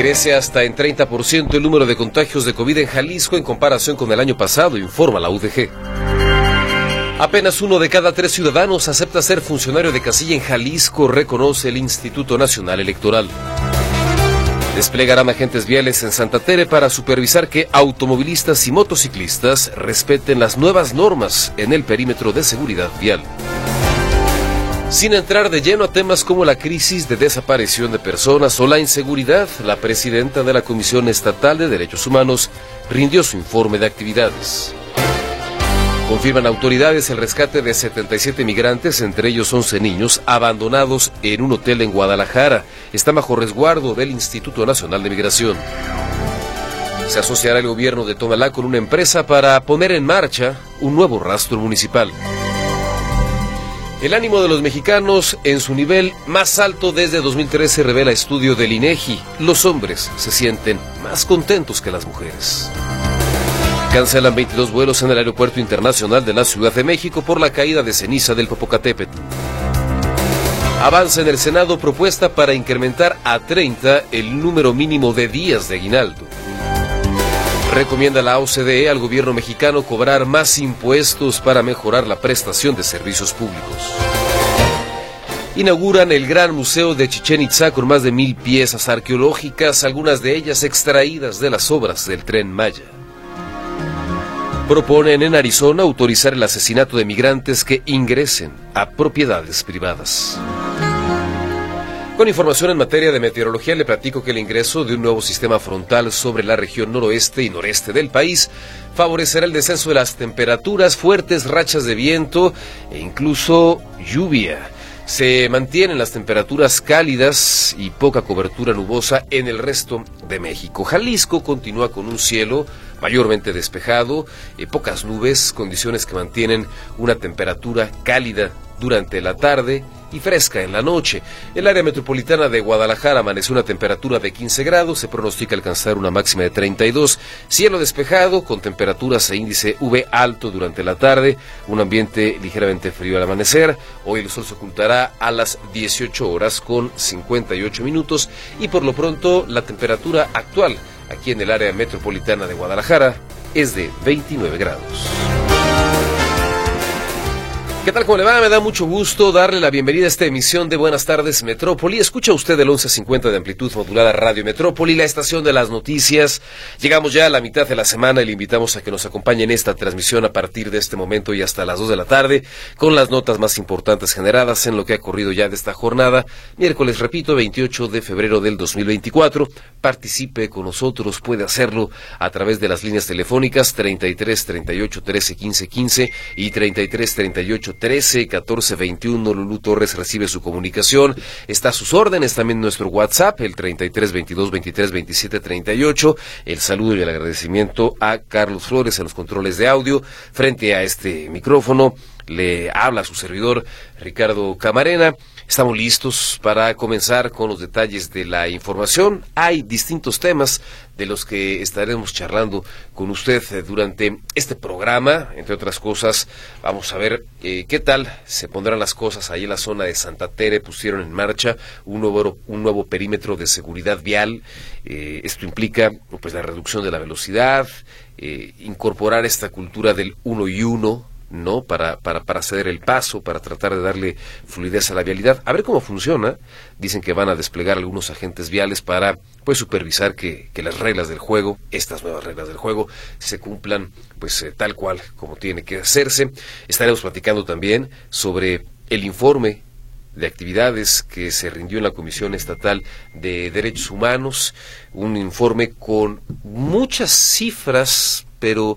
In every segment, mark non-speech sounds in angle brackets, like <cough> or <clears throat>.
Crece hasta en 30% el número de contagios de COVID en Jalisco en comparación con el año pasado, informa la UDG. Apenas uno de cada tres ciudadanos acepta ser funcionario de casilla en Jalisco, reconoce el Instituto Nacional Electoral. Desplegarán agentes viales en Santa Tere para supervisar que automovilistas y motociclistas respeten las nuevas normas en el perímetro de seguridad vial. Sin entrar de lleno a temas como la crisis de desaparición de personas o la inseguridad, la presidenta de la Comisión Estatal de Derechos Humanos rindió su informe de actividades. Confirman autoridades el rescate de 77 migrantes, entre ellos 11 niños, abandonados en un hotel en Guadalajara. Está bajo resguardo del Instituto Nacional de Migración. Se asociará el gobierno de Tonalá con una empresa para poner en marcha un nuevo rastro municipal. El ánimo de los mexicanos en su nivel más alto desde 2013 revela estudio del INEGI. Los hombres se sienten más contentos que las mujeres. Cancelan 22 vuelos en el Aeropuerto Internacional de la Ciudad de México por la caída de ceniza del Popocatépetl. Avanza en el Senado propuesta para incrementar a 30 el número mínimo de días de aguinaldo. Recomienda la OCDE al gobierno mexicano cobrar más impuestos para mejorar la prestación de servicios públicos. Inauguran el Gran Museo de Chichen Itza con más de mil piezas arqueológicas, algunas de ellas extraídas de las obras del tren Maya proponen en Arizona autorizar el asesinato de migrantes que ingresen a propiedades privadas. Con información en materia de meteorología le platico que el ingreso de un nuevo sistema frontal sobre la región noroeste y noreste del país favorecerá el descenso de las temperaturas, fuertes rachas de viento e incluso lluvia. Se mantienen las temperaturas cálidas y poca cobertura nubosa en el resto de México. Jalisco continúa con un cielo mayormente despejado, eh, pocas nubes, condiciones que mantienen una temperatura cálida durante la tarde y fresca en la noche. El área metropolitana de Guadalajara amanece una temperatura de 15 grados, se pronostica alcanzar una máxima de 32, cielo despejado con temperaturas e índice V alto durante la tarde, un ambiente ligeramente frío al amanecer, hoy el sol se ocultará a las 18 horas con 58 minutos y por lo pronto la temperatura actual aquí en el área metropolitana de Guadalajara es de 29 grados. ¿Qué tal? ¿Cómo le va? Me da mucho gusto darle la bienvenida a esta emisión de Buenas tardes Metrópoli. Escucha usted el 1150 de amplitud modulada Radio Metrópoli, la estación de las noticias. Llegamos ya a la mitad de la semana y le invitamos a que nos acompañe en esta transmisión a partir de este momento y hasta las 2 de la tarde con las notas más importantes generadas en lo que ha ocurrido ya de esta jornada. Miércoles, repito, 28 de febrero del 2024. Participe con nosotros, puede hacerlo a través de las líneas telefónicas 33 38 13 15 15 y 33 38 13 14 21. Lulu Torres recibe su comunicación. Está a sus órdenes también nuestro WhatsApp, el 33 22 23 27 38. El saludo y el agradecimiento a Carlos Flores en los controles de audio. Frente a este micrófono le habla su servidor Ricardo Camarena. Estamos listos para comenzar con los detalles de la información. Hay distintos temas de los que estaremos charlando con usted eh, durante este programa. Entre otras cosas, vamos a ver eh, qué tal se pondrán las cosas ahí en la zona de Santa Tere. Pusieron en marcha un nuevo, un nuevo perímetro de seguridad vial. Eh, esto implica pues la reducción de la velocidad, incorporar esta cultura del uno y uno ¿no? Para, para, para ceder el paso, para tratar de darle fluidez a la vialidad. A ver cómo funciona. Dicen que van a desplegar algunos agentes viales para pues supervisar que, que las reglas del juego, estas nuevas reglas del juego, se cumplan pues eh, tal cual como tiene que hacerse. Estaremos platicando también sobre el informe de actividades que se rindió en la Comisión Estatal de Derechos Humanos, un informe con muchas cifras, pero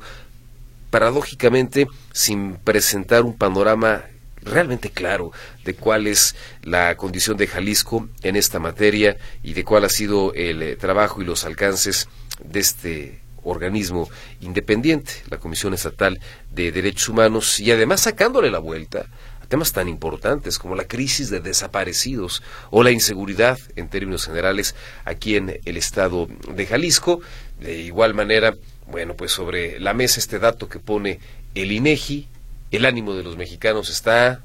paradójicamente sin presentar un panorama realmente claro de cuál es la condición de Jalisco en esta materia y de cuál ha sido el eh, trabajo y los alcances de este organismo independiente, la Comisión Estatal de Derechos Humanos, y además sacándole la vuelta a temas tan importantes como la crisis de desaparecidos o la inseguridad en términos generales aquí en el estado de Jalisco. De igual manera, bueno, pues sobre la mesa este dato que pone el INEGI, el ánimo de los mexicanos está,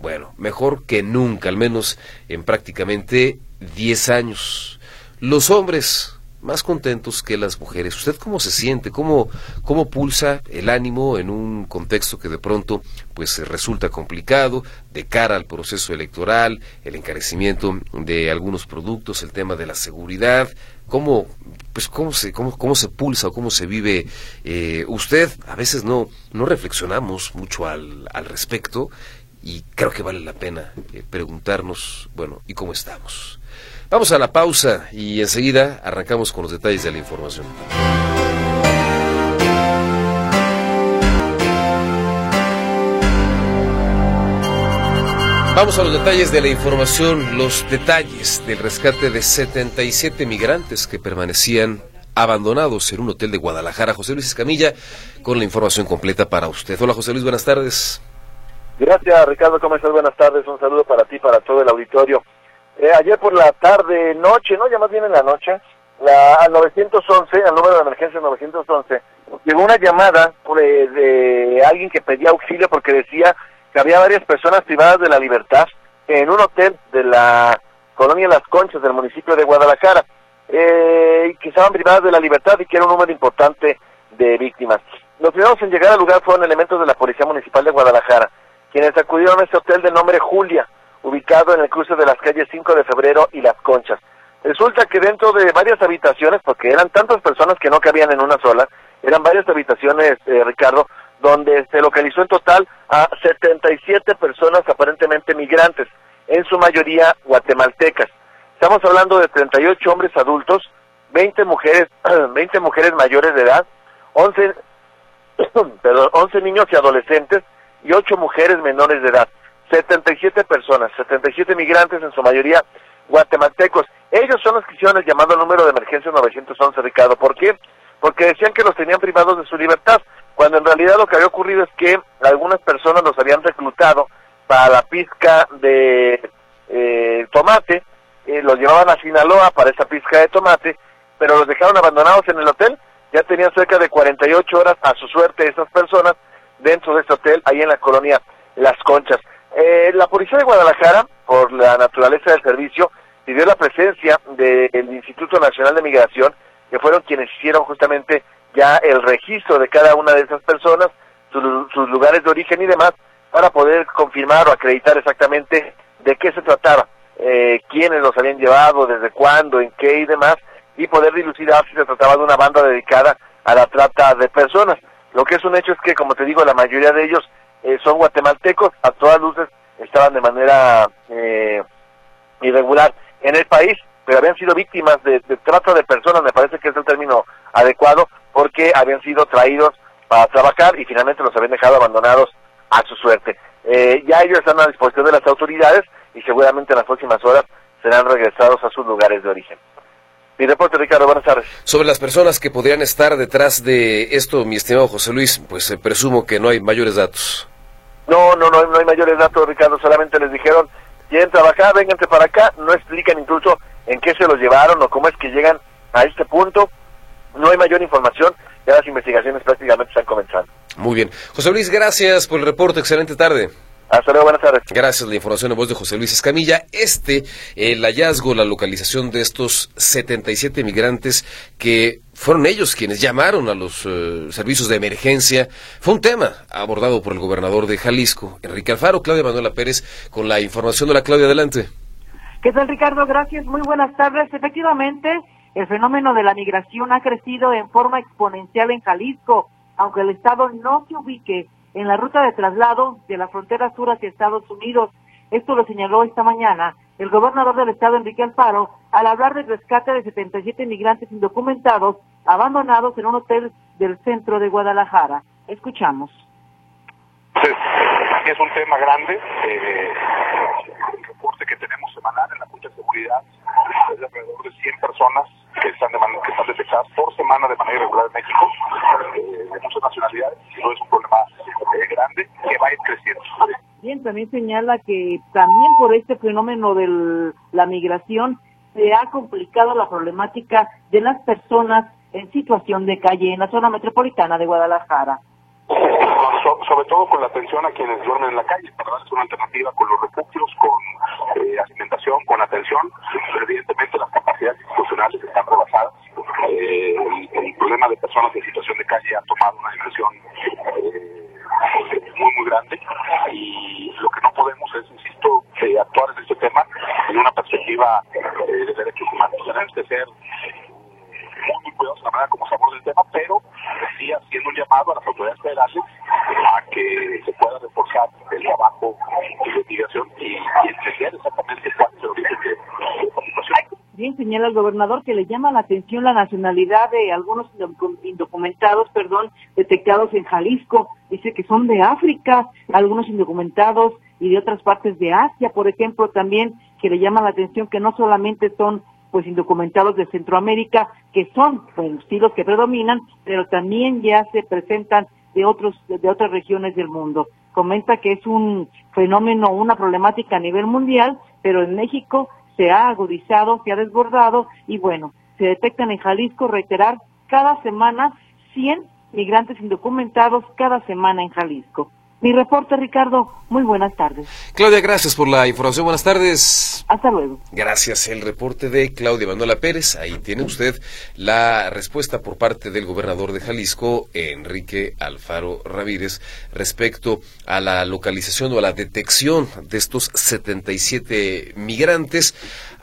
bueno, mejor que nunca, al menos en prácticamente 10 años. Los hombres más contentos que las mujeres. ¿Usted cómo se siente? ¿Cómo, cómo pulsa el ánimo en un contexto que de pronto pues resulta complicado de cara al proceso electoral, el encarecimiento de algunos productos, el tema de la seguridad? ¿Cómo, pues, cómo, se, cómo, cómo se pulsa o cómo se vive eh, usted? A veces no, no reflexionamos mucho al, al respecto y creo que vale la pena eh, preguntarnos, bueno, ¿y cómo estamos? Vamos a la pausa y enseguida arrancamos con los detalles de la información. Vamos a los detalles de la información, los detalles del rescate de 77 migrantes que permanecían abandonados en un hotel de Guadalajara. José Luis Escamilla con la información completa para usted. Hola José Luis, buenas tardes. Gracias Ricardo, ¿cómo estás? Buenas tardes, un saludo para ti, para todo el auditorio. Eh, ayer por la tarde, noche, ¿no? Ya más bien en la noche, la, al 911, al número de emergencia 911, llegó una llamada de, de alguien que pedía auxilio porque decía había varias personas privadas de la libertad en un hotel de la colonia Las Conchas del municipio de Guadalajara, eh, que estaban privadas de la libertad y que era un número importante de víctimas. Los primeros en llegar al lugar fueron elementos de la Policía Municipal de Guadalajara, quienes acudieron a este hotel de nombre Julia, ubicado en el cruce de las calles 5 de febrero y Las Conchas. Resulta que dentro de varias habitaciones, porque eran tantas personas que no cabían en una sola, eran varias habitaciones, eh, Ricardo, donde se localizó en total a 77 personas aparentemente migrantes, en su mayoría guatemaltecas. Estamos hablando de 38 hombres adultos, 20 mujeres, <clears throat> 20 mujeres mayores de edad, 11, <clears throat> perdón, 11 niños y adolescentes y 8 mujeres menores de edad. 77 personas, 77 migrantes, en su mayoría guatemaltecos. Ellos son los que hicieron el llamado número de emergencia 911, Ricardo. ¿Por qué? Porque decían que los tenían privados de su libertad, cuando en realidad lo que había ocurrido es que algunas personas los habían reclutado para la pizca de eh, tomate, eh, los llevaban a Sinaloa para esa pizca de tomate, pero los dejaron abandonados en el hotel. Ya tenían cerca de 48 horas a su suerte esas personas dentro de este hotel, ahí en la colonia Las Conchas. Eh, la Policía de Guadalajara, por la naturaleza del servicio, pidió la presencia del Instituto Nacional de Migración, que fueron quienes hicieron justamente ya el registro de cada una de esas personas, sus lugares de origen y demás, para poder confirmar o acreditar exactamente de qué se trataba, eh, quiénes los habían llevado, desde cuándo, en qué y demás, y poder dilucidar si se trataba de una banda dedicada a la trata de personas. Lo que es un hecho es que, como te digo, la mayoría de ellos eh, son guatemaltecos, a todas luces estaban de manera eh, irregular en el país, pero habían sido víctimas de, de trata de personas, me parece que es el término adecuado, porque habían sido traídos para trabajar y finalmente los habían dejado abandonados a su suerte. Eh, ya ellos están a disposición de las autoridades y seguramente en las próximas horas serán regresados a sus lugares de origen. Mi reporte, Ricardo, buenas tardes. Sobre las personas que podrían estar detrás de esto, mi estimado José Luis, pues eh, presumo que no hay mayores datos. No, no, no, no hay mayores datos, Ricardo, solamente les dijeron, quieren trabajar, vénganse para acá, no explican incluso en qué se los llevaron o cómo es que llegan a este punto, no hay mayor información, ya las investigaciones prácticamente están comenzando. Muy bien. José Luis, gracias por el reporte, excelente tarde. Hasta luego, buenas tardes. Gracias, la información en voz de José Luis Escamilla. Este, el hallazgo, la localización de estos 77 migrantes que fueron ellos quienes llamaron a los uh, servicios de emergencia. Fue un tema abordado por el gobernador de Jalisco, Enrique Alfaro. Claudia Manuela Pérez, con la información de la Claudia, adelante. ¿Qué tal, Ricardo? Gracias, muy buenas tardes. Efectivamente, el fenómeno de la migración ha crecido en forma exponencial en Jalisco, aunque el Estado no se ubique en la ruta de traslado de la frontera sur hacia Estados Unidos. Esto lo señaló esta mañana el gobernador del estado, Enrique Alfaro, al hablar del rescate de 77 migrantes indocumentados abandonados en un hotel del centro de Guadalajara. Escuchamos. Es un tema grande. Eh, el reporte que tenemos semanal en la Junta de Seguridad es de alrededor de 100 personas que están, que están detectadas por semana de manera irregular en México, eh, de muchas nacionalidades, y no es un problema eh, grande que va a ir creciendo. Bien, también señala que también por este fenómeno de la migración se ha complicado la problemática de las personas en situación de calle en la zona metropolitana de Guadalajara. <laughs> sobre todo con la atención a quienes duermen en la calle, para darles una alternativa con los refugios, con eh, alimentación, con atención. Evidentemente las capacidades institucionales están rebasadas. Eh, el, problema de personas en situación de calle ha tomado una dimensión eh, muy, muy grande y lo que no podemos es, insisto, actuar en este tema en una perspectiva de derechos humanos. Tenemos que ser la manera como se aborda el tema, pero sí haciendo un llamado a las autoridades federales a que se pueda reforzar el trabajo de investigación y, y entender exactamente cuál es el origen de, la situación. Bien, señala el gobernador que le llama la atención la nacionalidad de algunos indocumentados, perdón, detectados en Jalisco. Dice que son de África, algunos indocumentados y de otras partes de Asia, por ejemplo, también que le llama la atención que no solamente son pues indocumentados de Centroamérica, que son pues, estilos que predominan, pero también ya se presentan de otros de otras regiones del mundo. Comenta que es un fenómeno, una problemática a nivel mundial, pero en México se ha agudizado, se ha desbordado y bueno, se detectan en Jalisco, reiterar, cada semana 100 migrantes indocumentados cada semana en Jalisco. Mi reporte, Ricardo. Muy buenas tardes. Claudia, gracias por la información. Buenas tardes. Hasta luego. Gracias. El reporte de Claudia Manuela Pérez. Ahí tiene usted la respuesta por parte del gobernador de Jalisco, Enrique Alfaro Ramírez, respecto a la localización o a la detección de estos 77 migrantes.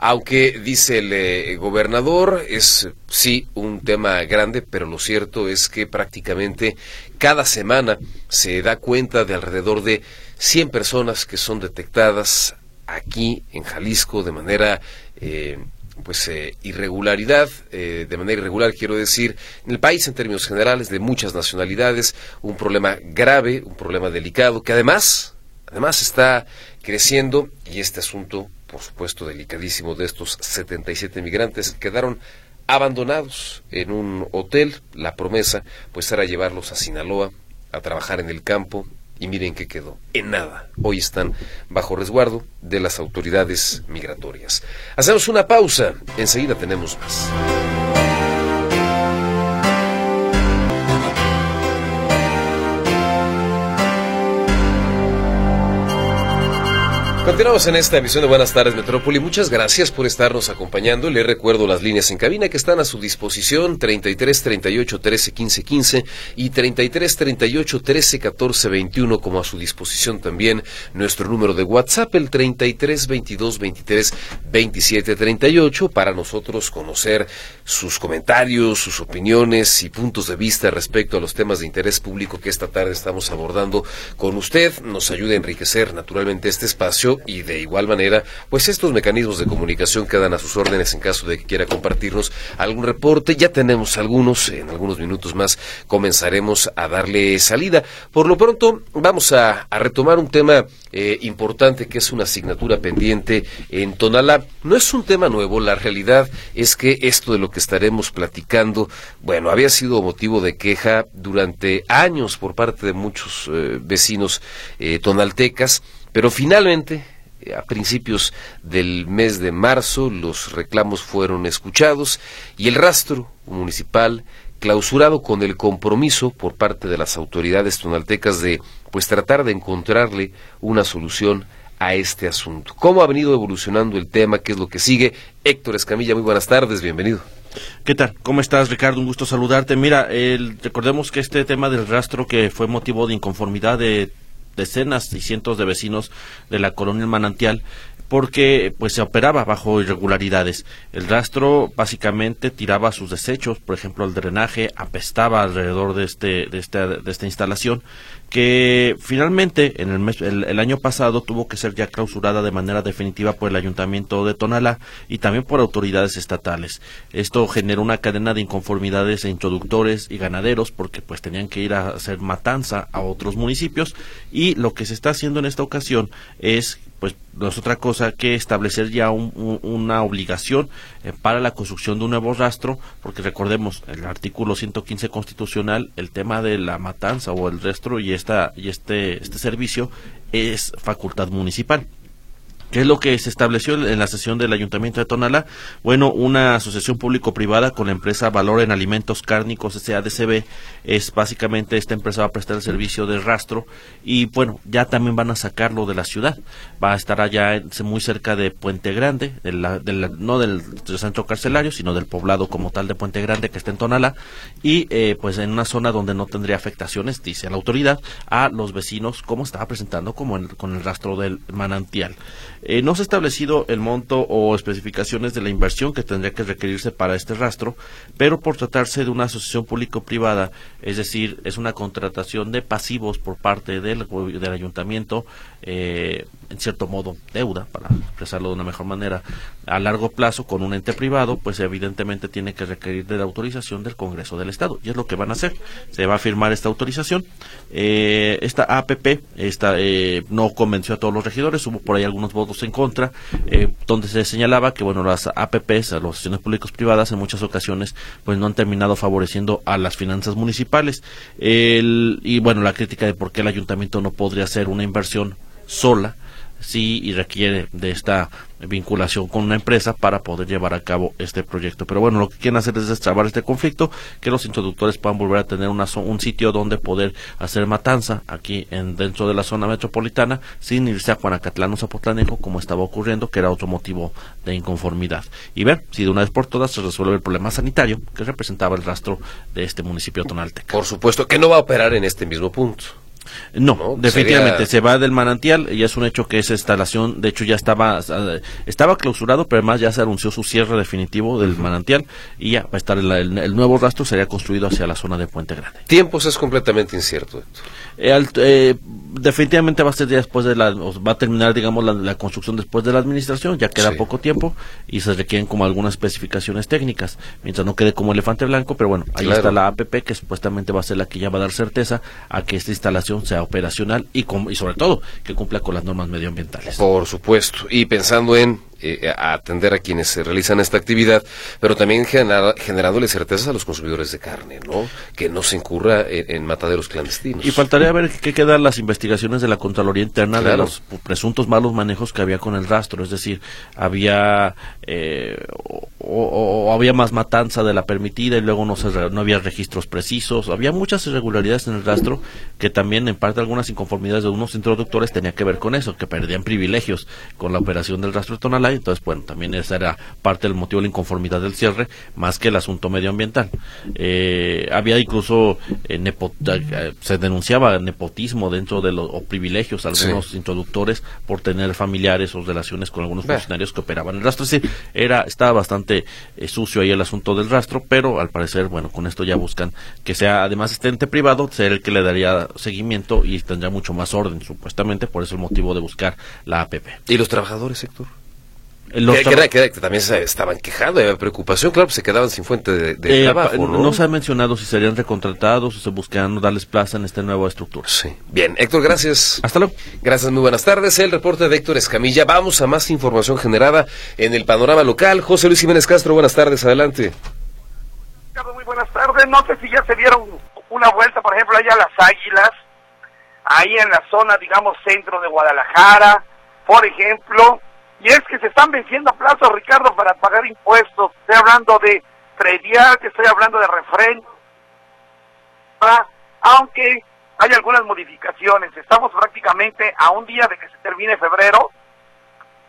Aunque, dice el eh, gobernador, es sí un tema grande, pero lo cierto es que prácticamente cada semana se da cuenta de alrededor de 100 personas que son detectadas aquí en Jalisco de manera eh, pues eh, irregularidad, eh, de manera irregular quiero decir, en el país en términos generales, de muchas nacionalidades, un problema grave, un problema delicado, que además, además está creciendo y este asunto, por supuesto, delicadísimo de estos 77 migrantes quedaron abandonados en un hotel. La promesa pues era llevarlos a Sinaloa a trabajar en el campo y miren qué quedó. En nada. Hoy están bajo resguardo de las autoridades migratorias. Hacemos una pausa. Enseguida tenemos más. Continuamos en esta emisión de Buenas tardes Metrópoli. Muchas gracias por estarnos acompañando. Le recuerdo las líneas en cabina que están a su disposición 33 38 13 15 15 y 33 38 13 14 21 como a su disposición también nuestro número de WhatsApp el 33 22 23 27 38 para nosotros conocer sus comentarios, sus opiniones y puntos de vista respecto a los temas de interés público que esta tarde estamos abordando con usted. Nos ayuda a enriquecer naturalmente este espacio y de igual manera, pues estos mecanismos de comunicación quedan a sus órdenes en caso de que quiera compartirnos algún reporte. Ya tenemos algunos, en algunos minutos más comenzaremos a darle salida. Por lo pronto, vamos a, retomar un tema eh, importante que es una asignatura pendiente en Tonalá. No es un tema nuevo, la realidad es que esto de lo que estaremos platicando, bueno, había sido motivo de queja durante años por parte de muchos eh, vecinos eh, tonaltecas pero finalmente, eh, a principios del mes de marzo, los reclamos fueron escuchados y el rastro municipal clausurado con el compromiso por parte de las autoridades tonaltecas de pues tratar de encontrarle una solución a este asunto. ¿Cómo ha venido evolucionando el tema? ¿Qué es lo que sigue? Héctor Escamilla, muy buenas tardes, bienvenido. ¿Qué tal? ¿Cómo estás, Ricardo? Un gusto saludarte. Mira, recordemos que este tema del rastro que fue motivo de inconformidad de decenas y cientos de vecinos de la colonia Manantial porque pues se operaba bajo irregularidades. El rastro básicamente tiraba sus desechos, por ejemplo el drenaje apestaba alrededor de este de esta de esta instalación que finalmente en el, mes, el, año pasado tuvo que ser ya clausurada de manera definitiva por el ayuntamiento de Tonalá y también por autoridades estatales. Esto generó una cadena de inconformidades e introductores y ganaderos porque pues tenían que ir a hacer matanza a otros municipios y lo que se está haciendo en esta ocasión es pues no es otra cosa que establecer ya una obligación eh, para la construcción de un nuevo rastro, porque recordemos el artículo 115 constitucional, el tema de la matanza o el rastro y esta y este este servicio es facultad municipal. ¿Qué es lo que se estableció en la sesión del Ayuntamiento de Tonalá? Bueno, una asociación público-privada con la empresa Valor en Alimentos Cárnicos SADCB es básicamente esta empresa va a prestar el servicio de rastro y bueno, ya también van a sacarlo de la ciudad. Va a estar allá muy cerca de Puente Grande, no del, centro carcelario, sino del poblado como tal de Puente Grande que está en Tonalá y eh, pues en una zona donde no tendría afectaciones, dice la autoridad, a los vecinos como estaba presentando como con el rastro del manantial. Eh, no se ha establecido el monto o especificaciones de la inversión que tendría que requerirse para este rastro, pero por tratarse de una asociación público-privada, es decir, es una contratación de pasivos por parte del, del ayuntamiento, eh, en cierto modo deuda, para expresarlo de una mejor manera, a largo plazo con un ente privado, pues evidentemente tiene que requerir de la autorización del Congreso del Estado. Y es lo que van a hacer. Se va a firmar esta autorización. Eh, esta APP esta, eh, no convenció a todos los regidores, hubo por ahí algunos votos en contra, eh, donde se señalaba que bueno las APPs, las asociaciones públicos privadas, en muchas ocasiones pues no han terminado favoreciendo a las finanzas municipales. y bueno, la crítica de por qué el ayuntamiento no podría hacer una inversión sola sí y requiere de esta vinculación con una empresa para poder llevar a cabo este proyecto. Pero bueno, lo que quieren hacer es destrabar este conflicto, que los introductores puedan volver a tener una, un sitio donde poder hacer matanza aquí en dentro de la zona metropolitana sin irse a Juanacatlán o Zapotlanejo como estaba ocurriendo, que era otro motivo de inconformidad. Y ver si de una vez por todas se resuelve el problema sanitario que representaba el rastro de este municipio tonalteca. Por supuesto que no va a operar en este mismo punto. No, definitivamente se va del manantial y es un hecho que esa instalación, de hecho ya estaba estaba clausurado, pero además ya se anunció su cierre definitivo del manantial y ya va a estar el, nuevo rastro sería construido hacia la zona de Puente Grande. Tiempos es completamente incierto. Eh, eh, definitivamente va a ser después de la, va a terminar digamos la, construcción después de la administración, ya queda poco tiempo y se requieren como algunas especificaciones técnicas, mientras no quede como elefante blanco, pero bueno, ahí está la APP que supuestamente va a ser la que ya va a dar certeza a que esta instalación sea operacional y, y sobre todo que cumpla con las normas medioambientales. Por supuesto, y pensando en eh, atender a quienes se realizan esta actividad, pero también generándole certezas a los consumidores de carne, ¿no? Que no se incurra en, mataderos clandestinos. Y faltaría ver qué quedan las investigaciones de la Contraloría Interna de los presuntos malos manejos que había con el rastro, es decir, había eh, o, había más matanza de la permitida y luego no, se, no había registros precisos, había muchas irregularidades en el rastro que también en parte algunas inconformidades de unos introductores tenía que ver con eso, que perdían privilegios con la operación del rastro tonalá entonces, bueno, también esa era parte del motivo de la inconformidad del cierre, más que el asunto medioambiental. Eh, había incluso, eh, eh, se denunciaba nepotismo dentro de los o privilegios algunos introductores por tener familiares o relaciones con algunos funcionarios que operaban el rastro. Es decir, era, estaba bastante sucio ahí el asunto del rastro, pero al parecer, bueno, con esto ya buscan que sea, además este ente privado, ser el que le daría seguimiento y tendría mucho más orden, supuestamente, por eso el motivo de buscar la APP. ¿Y los trabajadores, Que, también se estaban quejando, había preocupación, claro, pues se quedaban sin fuente de, eh, trabajo. ¿no? se ha mencionado si serían recontratados o se buscaban darles plaza en esta nueva estructura. Sí. Bien, Héctor, gracias. Hasta luego. Gracias, muy buenas tardes. El reporte de Héctor Escamilla. Vamos a más información generada en el panorama local. José Luis Jiménez Castro, buenas tardes, adelante. Muy buenas tardes. No sé si ya se dieron una vuelta, por ejemplo, allá a las Águilas, ahí en la zona, digamos, centro de Guadalajara, por ejemplo y es que se están venciendo a plazo, Ricardo, para pagar impuestos. Estoy hablando de predial, que estoy hablando de refrendo. Aunque hay algunas modificaciones. Estamos prácticamente a un día de que se termine febrero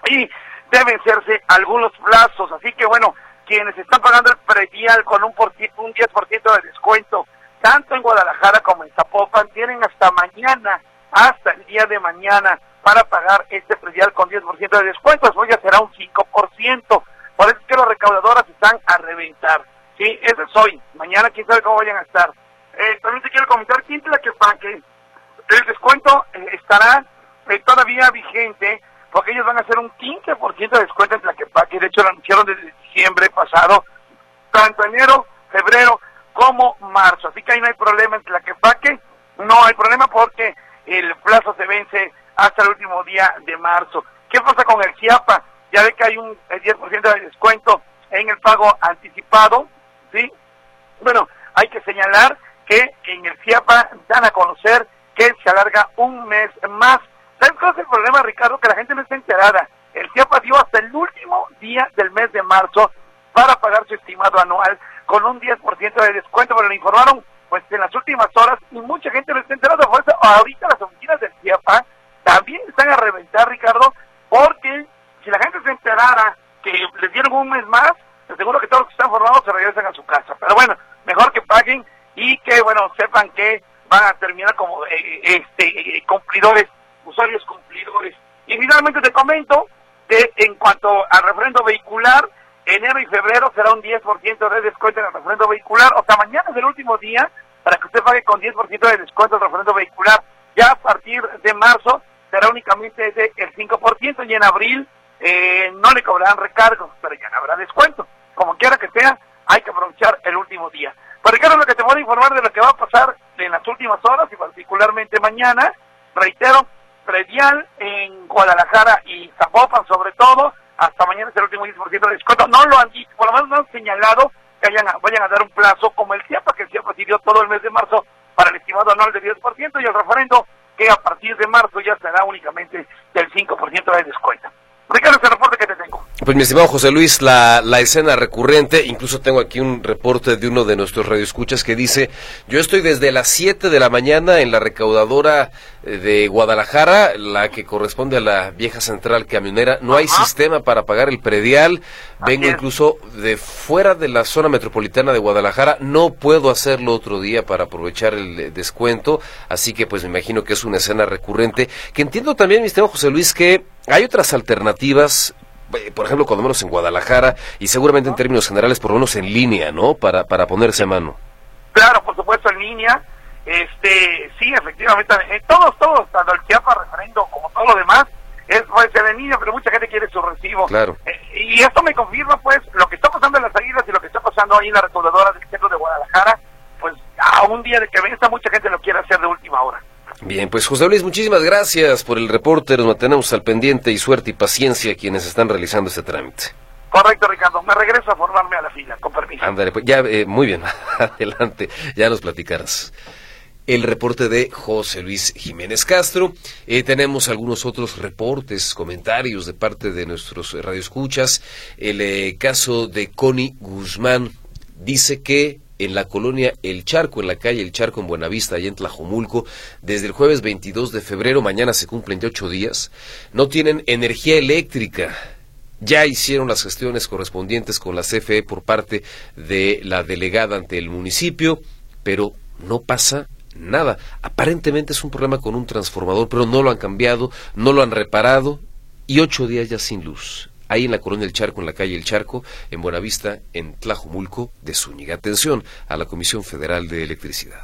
y deben vencerse algunos plazos. Así que bueno, quienes están pagando el predial con un, por, un 10% de descuento, tanto en Guadalajara como en Zapopan, tienen hasta mañana, hasta el día de mañana para pagar este predial con 10% de descuento, hoy ya será un 5%. Por eso es que los recaudadoras están a reventar. Sí, eso es hoy. Mañana quién sabe cómo vayan a estar. Eh, también te quiero comentar quién la que. El descuento eh, estará eh, todavía vigente porque ellos van a hacer un 15% de descuento en la que pague. De hecho, lo anunciaron desde diciembre pasado, tanto enero, febrero como marzo. Así que ahí no hay problema en la que pague. No hay problema porque el plazo se vence hasta el último día de marzo. ¿Qué pasa con el CIAPA? Ya ve que hay un 10% de descuento en el pago anticipado, ¿sí? Bueno, hay que señalar que en el CIAPA dan a conocer que se alarga un mes más. ¿Sabes cuál es el problema, Ricardo? Que la gente no está enterada. El CIAPA dio hasta el último día del mes de marzo para pagar su estimado anual con un 10% de descuento, pero le informaron pues en las últimas horas y mucha gente no está enterada. Por eso ahorita las oficinas del CIAPA también están a reventar, Ricardo, porque si la gente se enterara que les dieron un mes más, seguro que todos los que están formados se regresan a su casa. Pero bueno, mejor que paguen y que, bueno, sepan que van a terminar como eh, este eh, cumplidores, usuarios cumplidores. Y finalmente te comento que en cuanto al refrendo vehicular, enero y febrero será un 10% de descuento en el refrendo vehicular. O sea, mañana es el último día para que usted pague con 10% de descuento el refrendo vehicular. Ya a partir de marzo será únicamente de el 5% y en abril eh, no le cobrarán recargos, pero ya no habrá descuento. Como quiera que sea, hay que aprovechar el último día. Pero Ricardo, lo que te voy a informar de lo que va a pasar en las últimas horas y particularmente mañana, reitero, predial en Guadalajara y Zapopan sobre todo, hasta mañana es el último 10% de descuento. No lo han dicho, por lo menos no han señalado que vayan a dar un plazo como el CIAPA, que el CIAPA pidió todo el mes de marzo para el estimado anual del 10% y el referendo que a partir de marzo ya será únicamente del 5% de descuento. Ricardo, ese reporte que te tengo. Pues mi estimado José Luis, la, la escena recurrente, incluso tengo aquí un reporte de uno de nuestros radioescuchas que dice, yo estoy desde las 7 de la mañana en la recaudadora eh, de Guadalajara, la que corresponde a la vieja central camionera, no hay sistema para pagar el predial, vengo incluso de fuera de la zona metropolitana de Guadalajara, no puedo hacerlo otro día para aprovechar el eh, descuento, así que pues me imagino que es una escena recurrente, que entiendo también, mi estimado José Luis, que hay otras alternativas, por ejemplo, cuando menos en Guadalajara, y seguramente en términos generales, por lo menos en línea, ¿no? Para, para ponerse a mano. Claro, por supuesto, en línea. Este, sí, efectivamente, eh, todos, todos, tanto el Chiapas referendo como todo lo demás, es línea, pero mucha gente quiere su recibo. Claro. Eh, y esto me confirma, pues, lo que está pasando en las águilas y lo que está pasando ahí en la recaudadora del centro de Guadalajara, pues, a un día de que venza, mucha gente lo quiere hacer de última hora. Bien, pues José Luis, muchísimas gracias por el reporte. Nos mantenemos al pendiente y suerte y paciencia a quienes están realizando este trámite. Correcto, Ricardo. Me regreso a formarme a la fila, con permiso. Ándale, pues ya, eh, muy bien. <laughs> Adelante, ya nos platicarás. El reporte de José Luis Jiménez Castro. Eh, tenemos algunos otros reportes, comentarios de parte de nuestros radioescuchas. El eh, caso de Connie Guzmán dice que en la colonia El Charco, en la calle El Charco en Buenavista, allá en Tlajomulco, desde el jueves 22 de febrero, mañana se cumplen de ocho días, no tienen energía eléctrica. Ya hicieron las gestiones correspondientes con la CFE por parte de la delegada ante el municipio, pero no pasa nada. Aparentemente es un problema con un transformador, pero no lo han cambiado, no lo han reparado y ocho días ya sin luz ahí en la Colonia del Charco, en la calle El Charco, en Buenavista, en Tlajumulco de Zúñiga. Atención a la Comisión Federal de Electricidad.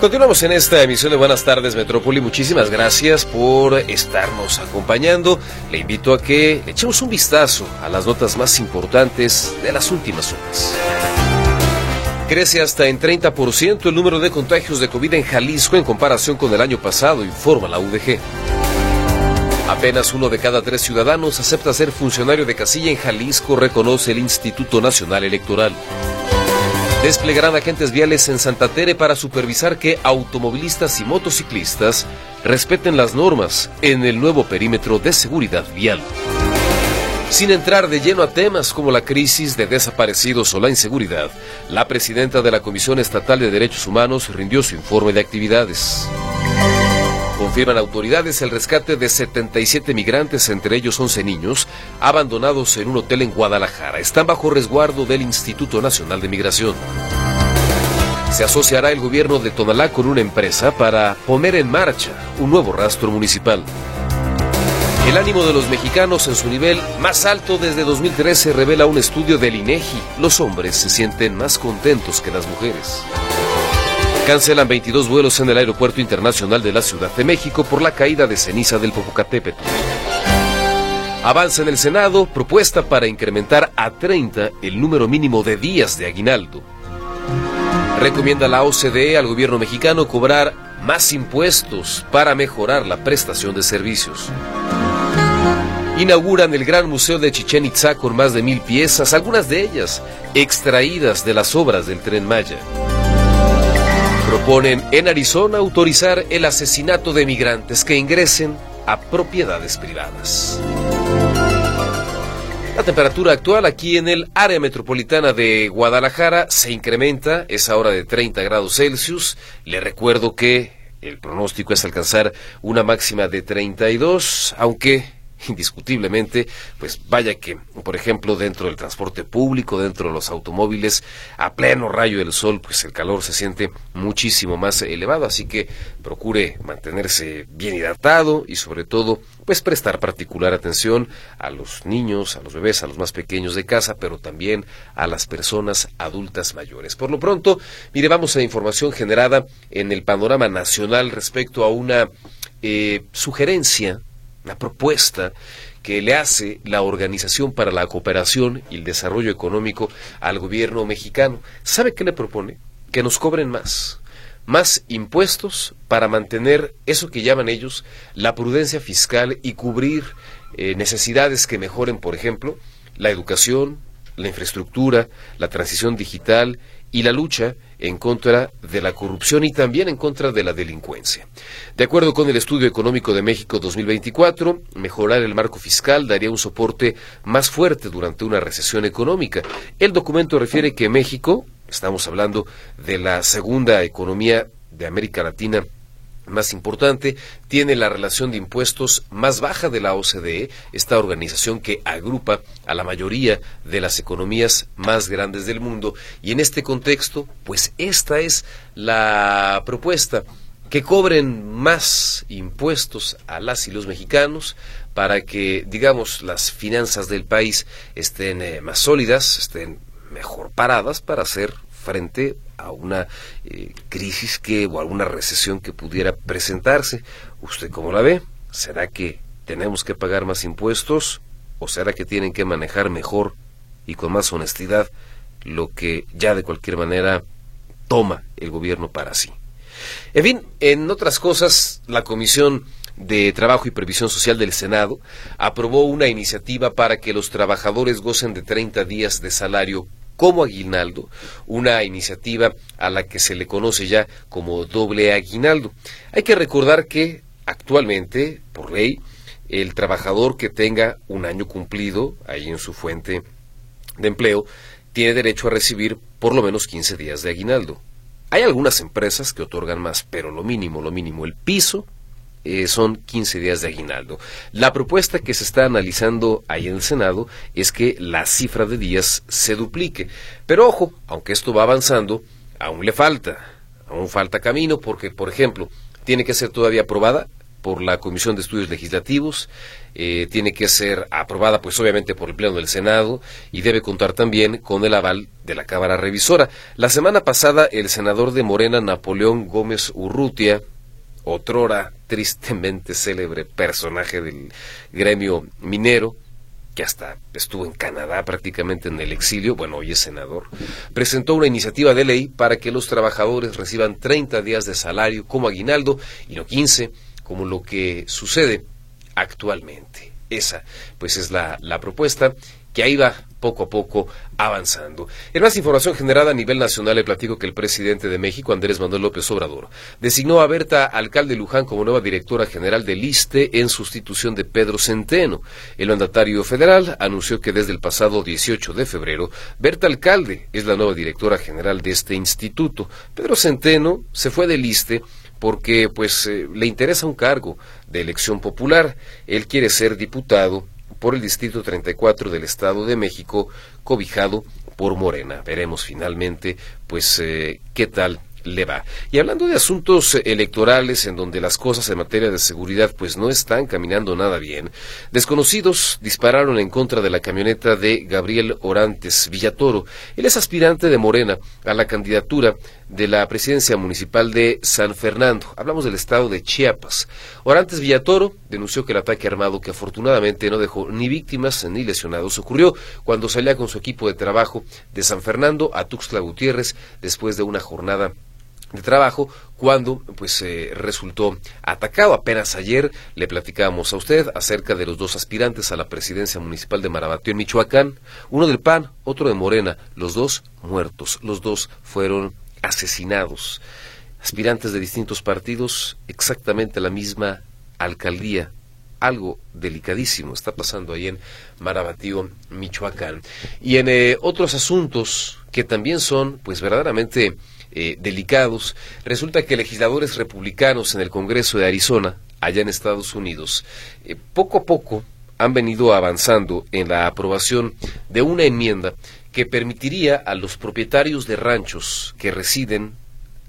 Continuamos en esta emisión de Buenas tardes Metrópoli. Muchísimas gracias por estarnos acompañando. Le invito a que echemos un vistazo a las notas más importantes de las últimas horas. Crece hasta en 30% el número de contagios de COVID en Jalisco en comparación con el año pasado, informa la UDG. Apenas uno de cada tres ciudadanos acepta ser funcionario de casilla en Jalisco, reconoce el Instituto Nacional Electoral. Desplegarán agentes viales en Santa Tere para supervisar que automovilistas y motociclistas respeten las normas en el nuevo perímetro de seguridad vial. Sin entrar de lleno a temas como la crisis de desaparecidos o la inseguridad, la presidenta de la Comisión Estatal de Derechos Humanos rindió su informe de actividades. Confirman autoridades el rescate de 77 migrantes, entre ellos 11 niños, abandonados en un hotel en Guadalajara. Están bajo resguardo del Instituto Nacional de Migración. Se asociará el gobierno de Tonalá con una empresa para poner en marcha un nuevo rastro municipal. El ánimo de los mexicanos en su nivel más alto desde 2013 revela un estudio del INEGI. Los hombres se sienten más contentos que las mujeres. Cancelan 22 vuelos en el Aeropuerto Internacional de la Ciudad de México por la caída de ceniza del Popocatépetl. Avanza en el Senado propuesta para incrementar a 30 el número mínimo de días de aguinaldo. Recomienda la OCDE al gobierno mexicano cobrar más impuestos para mejorar la prestación de servicios. Inauguran el Gran Museo de Chichen Itza con más de mil piezas, algunas de ellas extraídas de las obras del tren Maya. Proponen en Arizona autorizar el asesinato de migrantes que ingresen a propiedades privadas. La temperatura actual aquí en el área metropolitana de Guadalajara se incrementa, es ahora de 30 grados Celsius. Le recuerdo que el pronóstico es alcanzar una máxima de 32, aunque <laughs> indiscutiblemente, pues vaya que, por ejemplo, dentro del transporte público, dentro de los automóviles, a pleno rayo del sol, pues el calor se siente muchísimo más elevado, así que procure mantenerse bien hidratado y sobre todo, pues prestar particular atención a los niños, a los bebés, a los más pequeños de casa, pero también a las personas adultas mayores. Por lo pronto, mire, vamos a información generada en el panorama nacional respecto a una eh, sugerencia una propuesta que le hace la Organización para la Cooperación y el Desarrollo Económico al gobierno mexicano. ¿Sabe qué le propone? Que nos cobren más, más impuestos para mantener eso que llaman ellos la prudencia fiscal y cubrir eh, necesidades que mejoren, por ejemplo, la educación, la infraestructura, la transición digital y la lucha en contra de la corrupción y también en contra de la delincuencia. De acuerdo con el Estudio Económico de México 2024, mejorar el marco fiscal daría un soporte más fuerte durante una recesión económica. El documento refiere que México, estamos hablando de la segunda economía de América Latina más importante, tiene la relación de impuestos más baja de la OCDE, esta organización que agrupa a la mayoría de las economías más grandes del mundo. Y en este contexto, pues esta es la propuesta, que cobren más impuestos a las y los mexicanos para que, digamos, las finanzas del país estén eh, más sólidas, estén mejor paradas para hacer frente a una eh, crisis que o alguna recesión que pudiera presentarse. ¿Usted cómo la ve? ¿Será que tenemos que pagar más impuestos o será que tienen que manejar mejor y con más honestidad lo que ya de cualquier manera toma el gobierno para sí? En fin, en otras cosas, la Comisión de Trabajo y Previsión Social del Senado aprobó una iniciativa para que los trabajadores gocen de 30 días de salario como aguinaldo, una iniciativa a la que se le conoce ya como doble aguinaldo. Hay que recordar que actualmente, por ley, el trabajador que tenga un año cumplido ahí en su fuente de empleo tiene derecho a recibir por lo menos 15 días de aguinaldo. Hay algunas empresas que otorgan más, pero lo mínimo, lo mínimo, el piso eh, son 15 días de aguinaldo. La propuesta que se está analizando ahí en el Senado es que la cifra de días se duplique. Pero ojo, aunque esto va avanzando, aún le falta, aún falta camino porque, por ejemplo, tiene que ser todavía aprobada por la Comisión de Estudios Legislativos, eh, tiene que ser aprobada pues obviamente por el Pleno del Senado y debe contar también con el aval de la Cámara Revisora. La semana pasada el senador de Morena, Napoleón Gómez Urrutia, otrora tristemente célebre personaje del gremio minero, que hasta estuvo en Canadá prácticamente en el exilio, bueno, hoy es senador, presentó una iniciativa de ley para que los trabajadores reciban 30 días de salario como aguinaldo y no 15, como lo que sucede actualmente. Esa, pues, es la, la propuesta que ahí va poco a poco avanzando. En más información generada a nivel nacional, le platico que el presidente de México, Andrés Manuel López Obrador, designó a Berta Alcalde Luján como nueva directora general del ISTE en sustitución de Pedro Centeno. El mandatario federal anunció que desde el pasado 18 de febrero, Berta Alcalde es la nueva directora general de este instituto. Pedro Centeno se fue del ISTE porque pues eh, le interesa un cargo de elección popular. Él quiere ser diputado por el Distrito 34 del Estado de México, cobijado por Morena. Veremos finalmente, pues, eh, qué tal le va. Y hablando de asuntos electorales en donde las cosas en materia de seguridad pues no están caminando nada bien, desconocidos dispararon en contra de la camioneta de Gabriel Orantes Villatoro. Él es aspirante de Morena a la candidatura de la presidencia municipal de San Fernando. Hablamos del estado de Chiapas. Orantes Villatoro denunció que el ataque armado, que afortunadamente no dejó ni víctimas ni lesionados, ocurrió cuando salía con su equipo de trabajo de San Fernando a Tuxtla Gutiérrez después de una jornada de trabajo cuando pues eh, resultó atacado. Apenas ayer le platicábamos a usted acerca de los dos aspirantes a la presidencia municipal de Marabatío en Michoacán, uno del PAN, otro de Morena, los dos muertos, los dos fueron asesinados. Aspirantes de distintos partidos, exactamente la misma alcaldía. Algo delicadísimo está pasando ahí en Marabatío, Michoacán. Y en eh, otros asuntos que también son, pues verdaderamente eh, delicados, resulta que legisladores republicanos en el Congreso de Arizona, allá en Estados Unidos, eh, poco a poco han venido avanzando en la aprobación de una enmienda que permitiría a los propietarios de ranchos que residen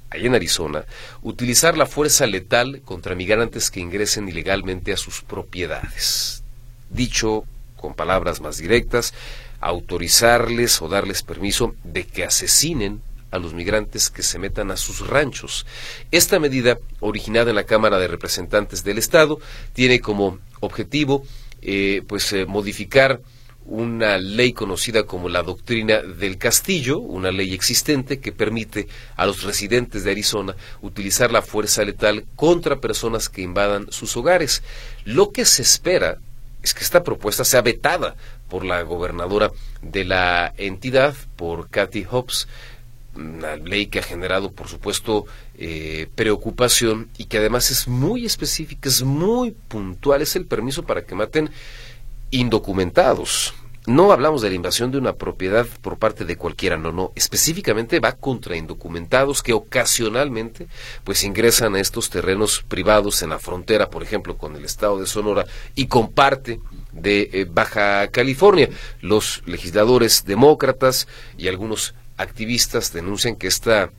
allá en Arizona utilizar la fuerza letal contra migrantes que ingresen ilegalmente a sus propiedades. Dicho con palabras más directas, autorizarles o darles permiso de que asesinen a los migrantes que se metan a sus ranchos. Esta medida, originada en la Cámara de Representantes del Estado, tiene como objetivo eh, pues eh, modificar una ley conocida como la doctrina del castillo, una ley existente que permite a los residentes de Arizona utilizar la fuerza letal contra personas que invadan sus hogares. Lo que se espera es que esta propuesta sea vetada por la gobernadora de la entidad, por Kathy Hobbs, una ley que ha generado, por supuesto, eh, preocupación y que además es muy específica, es muy puntual, es el permiso para que maten indocumentados. No hablamos de la invasión de una propiedad por parte de cualquiera, no, no. Específicamente va contra indocumentados que ocasionalmente pues ingresan a estos terrenos privados en la frontera, por ejemplo, con el estado de Sonora y con parte de eh, Baja California. Los legisladores demócratas y algunos activistas denuncian que esta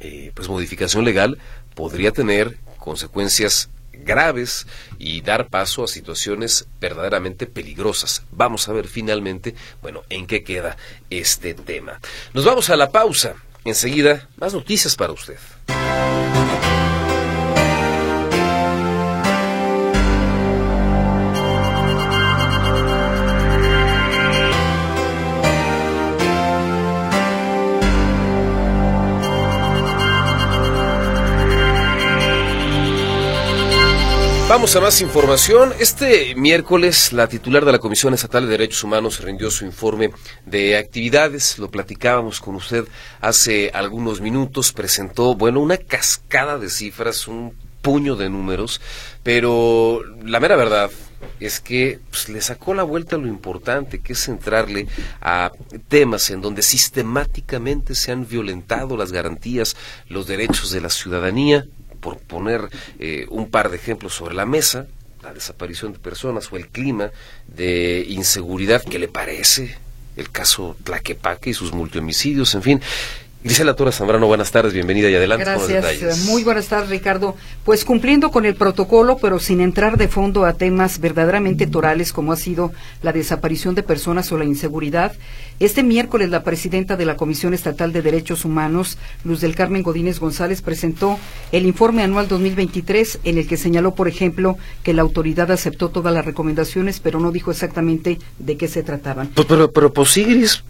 eh, pues modificación legal podría tener consecuencias graves y dar paso a situaciones verdaderamente peligrosas. Vamos a ver finalmente, bueno, en qué queda este tema. Nos vamos a la pausa. Enseguida, más noticias para usted. Vamos a más información. Este miércoles la titular de la Comisión Estatal de Derechos Humanos rindió su informe de actividades. Lo platicábamos con usted hace algunos minutos. Presentó, bueno, una cascada de cifras, un puño de números, pero la mera verdad es que pues, le sacó la vuelta a lo importante, que es centrarle a temas en donde sistemáticamente se han violentado las garantías, los derechos de la ciudadanía, por poner eh, un par de ejemplos sobre la mesa, la desaparición de personas o el clima de inseguridad que le parece, el caso Tlaquepaque y sus multihomicidios, en fin. Gisela Torres Zambrano, buenas tardes, bienvenida y adelante Gracias, muy buenas tardes Ricardo. Pues cumpliendo con el protocolo, pero sin entrar de fondo a temas verdaderamente torales como ha sido la desaparición de personas o la inseguridad, este miércoles la presidenta de la Comisión Estatal de Derechos Humanos, Luz del Carmen Godínez González, presentó el informe anual 2023 en el que señaló, por ejemplo, que la autoridad aceptó todas las recomendaciones, pero no dijo exactamente de qué se trataban. Pues, pero, pero, pues,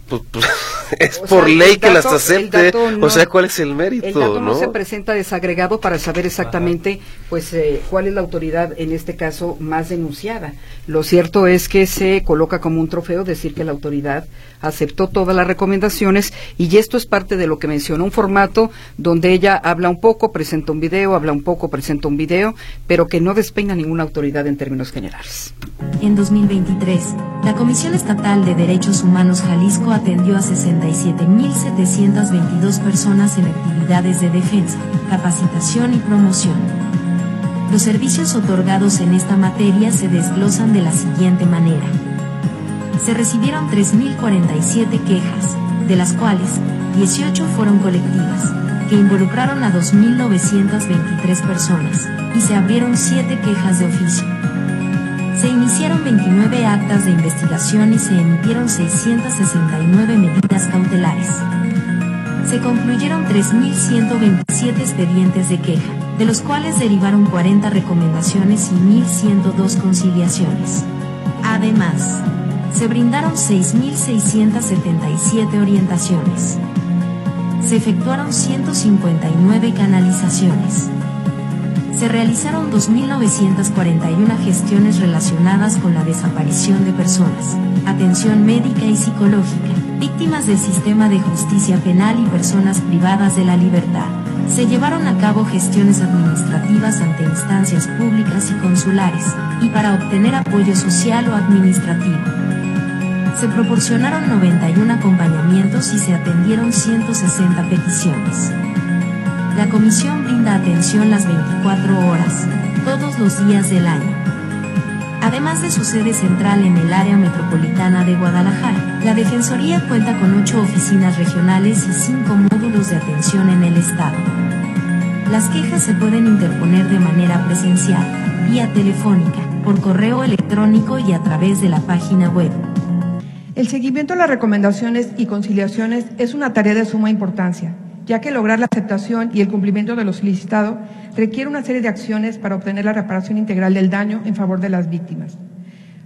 pues, pues <laughs> es por ley que las acepte. o sea, ¿cuál es el mérito? El dato no, se presenta desagregado para saber exactamente, pues, eh, cuál es la autoridad en este caso más denunciada. Lo cierto es que se coloca como un trofeo decir que la autoridad aceptó todas las recomendaciones y esto es parte de lo que mencionó, un formato donde ella habla un poco, presenta un video, habla un poco, presenta un video, pero que no despeina ninguna autoridad en términos generales. En 2023, la Comisión Estatal de Derechos Humanos Jalisco atendió a 67.722 personas en actividades de defensa, capacitación y promoción. Los servicios otorgados en esta materia se desglosan de la siguiente manera se recibieron 3.047 quejas, de las cuales 18 fueron colectivas, que involucraron a 2.923 personas, y se abrieron 7 quejas de oficio. Se iniciaron 29 actas de investigación y se emitieron 669 medidas cautelares. se concluyeron 3.127 expedientes de queja, de los cuales derivaron 40 recomendaciones y 1.102 conciliaciones. Además, se brindaron 6.677 orientaciones. Se efectuaron 159 canalizaciones. Se realizaron 2.941 gestiones relacionadas con la desaparición de personas, atención médica y psicológica, víctimas del sistema de justicia penal y personas privadas de la libertad. Se llevaron a cabo gestiones administrativas ante instancias públicas y consulares, y para obtener apoyo social o administrativo. Se proporcionaron 91 acompañamientos y se atendieron 160 peticiones. La comisión brinda atención las 24 horas, todos los días del año. Además de su sede central en el área metropolitana de Guadalajara, la Defensoría cuenta con ocho oficinas regionales y cinco módulos de atención en el Estado. Las quejas se pueden interponer de manera presencial, vía telefónica, por correo electrónico y a través de la página web. El seguimiento a las recomendaciones y conciliaciones es una tarea de suma importancia, ya que lograr la aceptación y el cumplimiento de lo solicitado requiere una serie de acciones para obtener la reparación integral del daño en favor de las víctimas.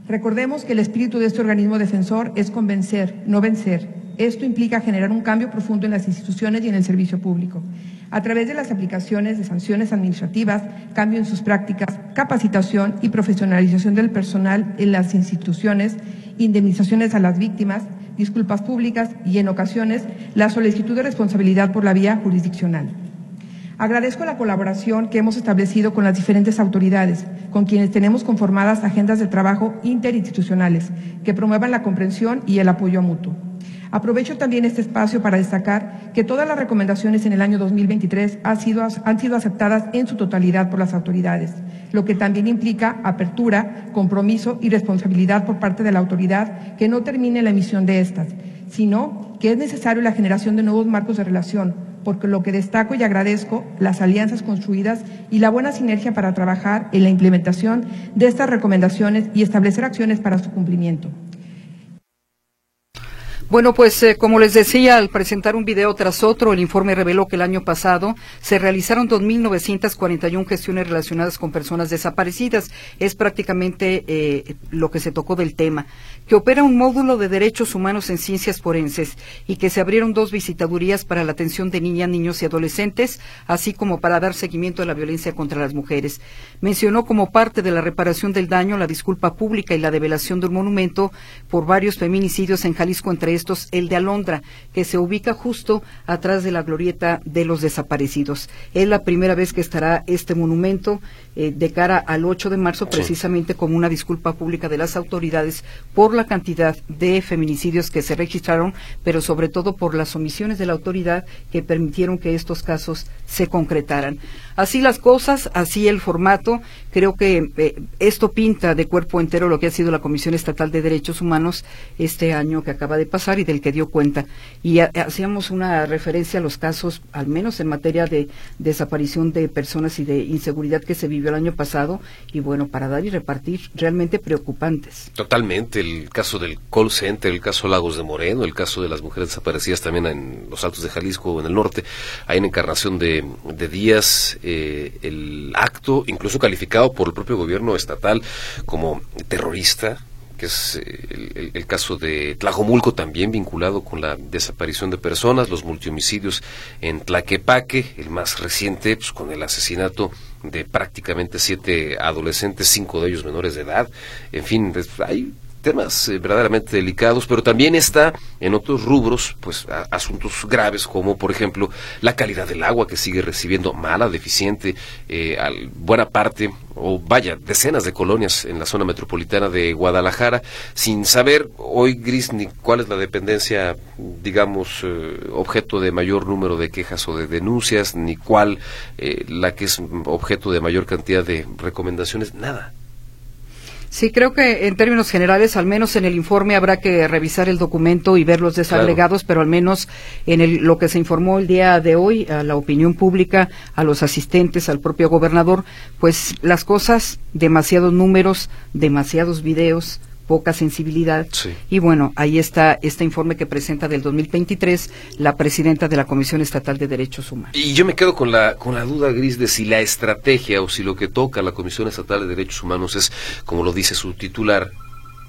Recordemos que el espíritu de este organismo defensor es convencer, no vencer. Esto implica generar un cambio profundo en las instituciones y en el servicio público, a través de las aplicaciones de sanciones administrativas, cambio en sus prácticas, capacitación y profesionalización del personal en las instituciones indemnizaciones a las víctimas, disculpas públicas y, en ocasiones, la solicitud de responsabilidad por la vía jurisdiccional. Agradezco la colaboración que hemos establecido con las diferentes autoridades, con quienes tenemos conformadas agendas de trabajo interinstitucionales que promuevan la comprensión y el apoyo mutuo. Aprovecho también este espacio para destacar que todas las recomendaciones en el año 2023 han sido, han sido aceptadas en su totalidad por las autoridades, lo que también implica apertura, compromiso y responsabilidad por parte de la autoridad que no termine la emisión de estas, sino que es necesario la generación de nuevos marcos de relación, porque lo que destaco y agradezco las alianzas construidas y la buena sinergia para trabajar en la implementación de estas recomendaciones y establecer acciones para su cumplimiento. Bueno, pues eh, como les decía, al presentar un video tras otro, el informe reveló que el año pasado se realizaron 2.941 gestiones relacionadas con personas desaparecidas. Es prácticamente eh, lo que se tocó del tema. Que opera un módulo de derechos humanos en ciencias forenses y que se abrieron dos visitadurías para la atención de niñas, niños y adolescentes, así como para dar seguimiento a la violencia contra las mujeres. Mencionó como parte de la reparación del daño la disculpa pública y la develación de un monumento por varios feminicidios en Jalisco, entre estos el de Alondra, que se ubica justo atrás de la glorieta de los desaparecidos. Es la primera vez que estará este monumento eh, de cara al 8 de marzo, precisamente como una disculpa pública de las autoridades por la cantidad de feminicidios que se registraron, pero sobre todo por las omisiones de la autoridad que permitieron que estos casos se concretaran. Así las cosas, así el formato. Creo que eh, esto pinta de cuerpo entero lo que ha sido la Comisión Estatal de Derechos Humanos este año que acaba de pasar y del que dio cuenta. Y hacíamos una referencia a los casos, al menos en materia de desaparición de personas y de inseguridad que se vivió el año pasado. Y bueno, para dar y repartir, realmente preocupantes. Totalmente. Caso del call center, el caso Lagos de Moreno, el caso de las mujeres desaparecidas también en los Altos de Jalisco, en el norte. Hay una encarnación de, de días eh, el acto, incluso calificado por el propio gobierno estatal como terrorista, que es eh, el, caso de Tlajomulco también vinculado con la desaparición de personas, los multihomicidios en Tlaquepaque, el más reciente pues, con el asesinato de prácticamente siete adolescentes, cinco de ellos menores de edad. En fin, hay temas eh, verdaderamente delicados, pero también está en otros rubros, pues asuntos graves como por ejemplo la calidad del agua que sigue recibiendo mala, deficiente, eh, buena parte o vaya, decenas de colonias en la zona metropolitana de Guadalajara, sin saber hoy, Gris, ni cuál es la dependencia, digamos, eh, objeto de mayor número de quejas o de denuncias, ni cuál la que es objeto de mayor cantidad de recomendaciones, nada. Sí, creo que en términos generales, al menos en el informe habrá que revisar el documento y ver los desagregados, pero al menos en lo que se informó el día de hoy a la opinión pública, a los asistentes, al propio gobernador, pues las cosas, demasiados números, demasiados videos, poca sensibilidad. Y bueno, ahí está este informe que presenta del 2023 la presidenta de la Comisión Estatal de Derechos Humanos. Y yo me quedo con la, con la duda gris de si la estrategia o si lo que toca la Comisión Estatal de Derechos Humanos es, como lo dice su titular,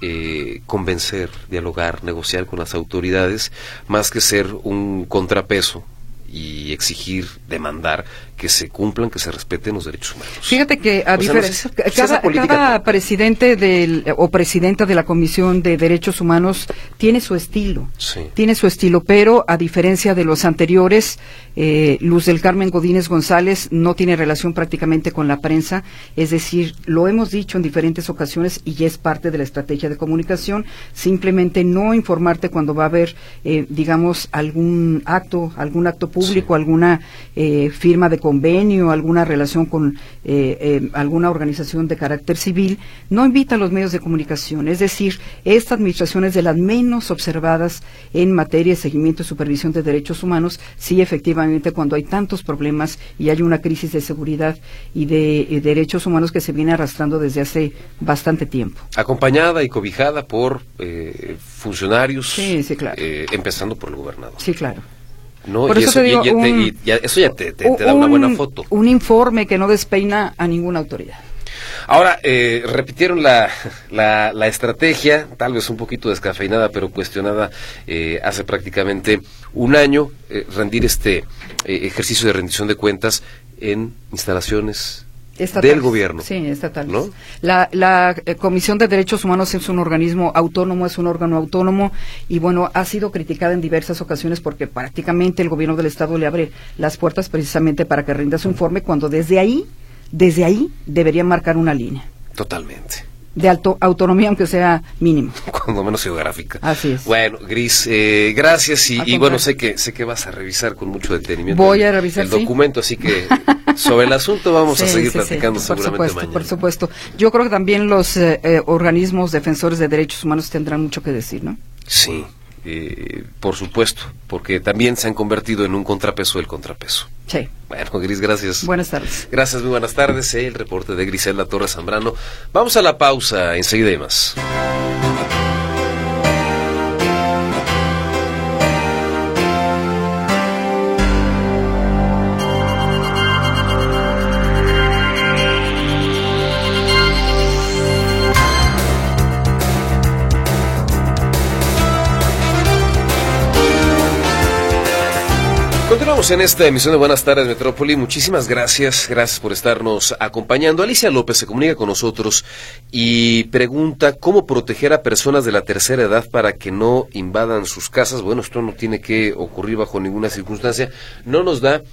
eh, convencer, dialogar, negociar con las autoridades, más que ser un contrapeso y exigir, demandar que se cumplan, que se respeten los derechos humanos. Fíjate que a diferencia, cada, presidente del, o presidenta de la Comisión de Derechos Humanos tiene su estilo, tiene su estilo, pero a diferencia de los anteriores, eh, Luz del Carmen Godínez González no tiene relación prácticamente con la prensa, es decir, lo hemos dicho en diferentes ocasiones y ya es parte de la estrategia de comunicación, simplemente no informarte cuando va a haber, eh, digamos, algún acto, algún acto público, alguna eh, firma de convenio, alguna relación con eh, eh, alguna organización de carácter civil, no invita a los medios de comunicación. Es decir, esta administración es de las menos observadas en materia de seguimiento y supervisión de derechos humanos. Sí, efectivamente, cuando hay tantos problemas y hay una crisis de seguridad y de eh, derechos humanos que se viene arrastrando desde hace bastante tiempo. Acompañada y cobijada por funcionarios, empezando por el gobernador. Sí, claro. No, y eso, ya te, da una buena foto. Un informe que no despeina a ninguna autoridad. Ahora, eh, repitieron la, la, estrategia, tal vez un poquito descafeinada, pero cuestionada eh, hace prácticamente un año, eh, rendir este ejercicio de rendición de cuentas en instalaciones del gobierno. Sí, estatal. La, la eh, Comisión de Derechos Humanos es un organismo autónomo, es un órgano autónomo y bueno, ha sido criticada en diversas ocasiones porque prácticamente el gobierno del Estado le abre las puertas precisamente para que rinda su informe cuando desde ahí, desde ahí debería marcar una línea. Totalmente de alto, autonomía, aunque sea mínimo. <laughs> Cuando menos geográfica. Así es. Bueno, Gris, eh, gracias y, bueno, sé que sé que vas a revisar con mucho detenimiento Voy a revisar, el, documento, así que <laughs> sobre el asunto vamos a seguir platicando por seguramente supuesto, Por supuesto. Yo creo que también los eh, eh, organismos defensores de derechos humanos tendrán mucho que decir, ¿no? Sí, eh, por supuesto, porque también se han convertido en un contrapeso del contrapeso. Sí. Bueno, Gris, gracias. Buenas tardes. Gracias, muy buenas tardes. El reporte de Grisela Torres Zambrano. Vamos a la pausa, enseguida y más. En esta emisión de Buenas tardes Metrópoli. Muchísimas gracias, gracias por estarnos acompañando. Alicia López se comunica con nosotros y pregunta cómo proteger a personas de la tercera edad para que no invadan sus casas. Bueno, esto no tiene que ocurrir bajo ninguna circunstancia. No nos da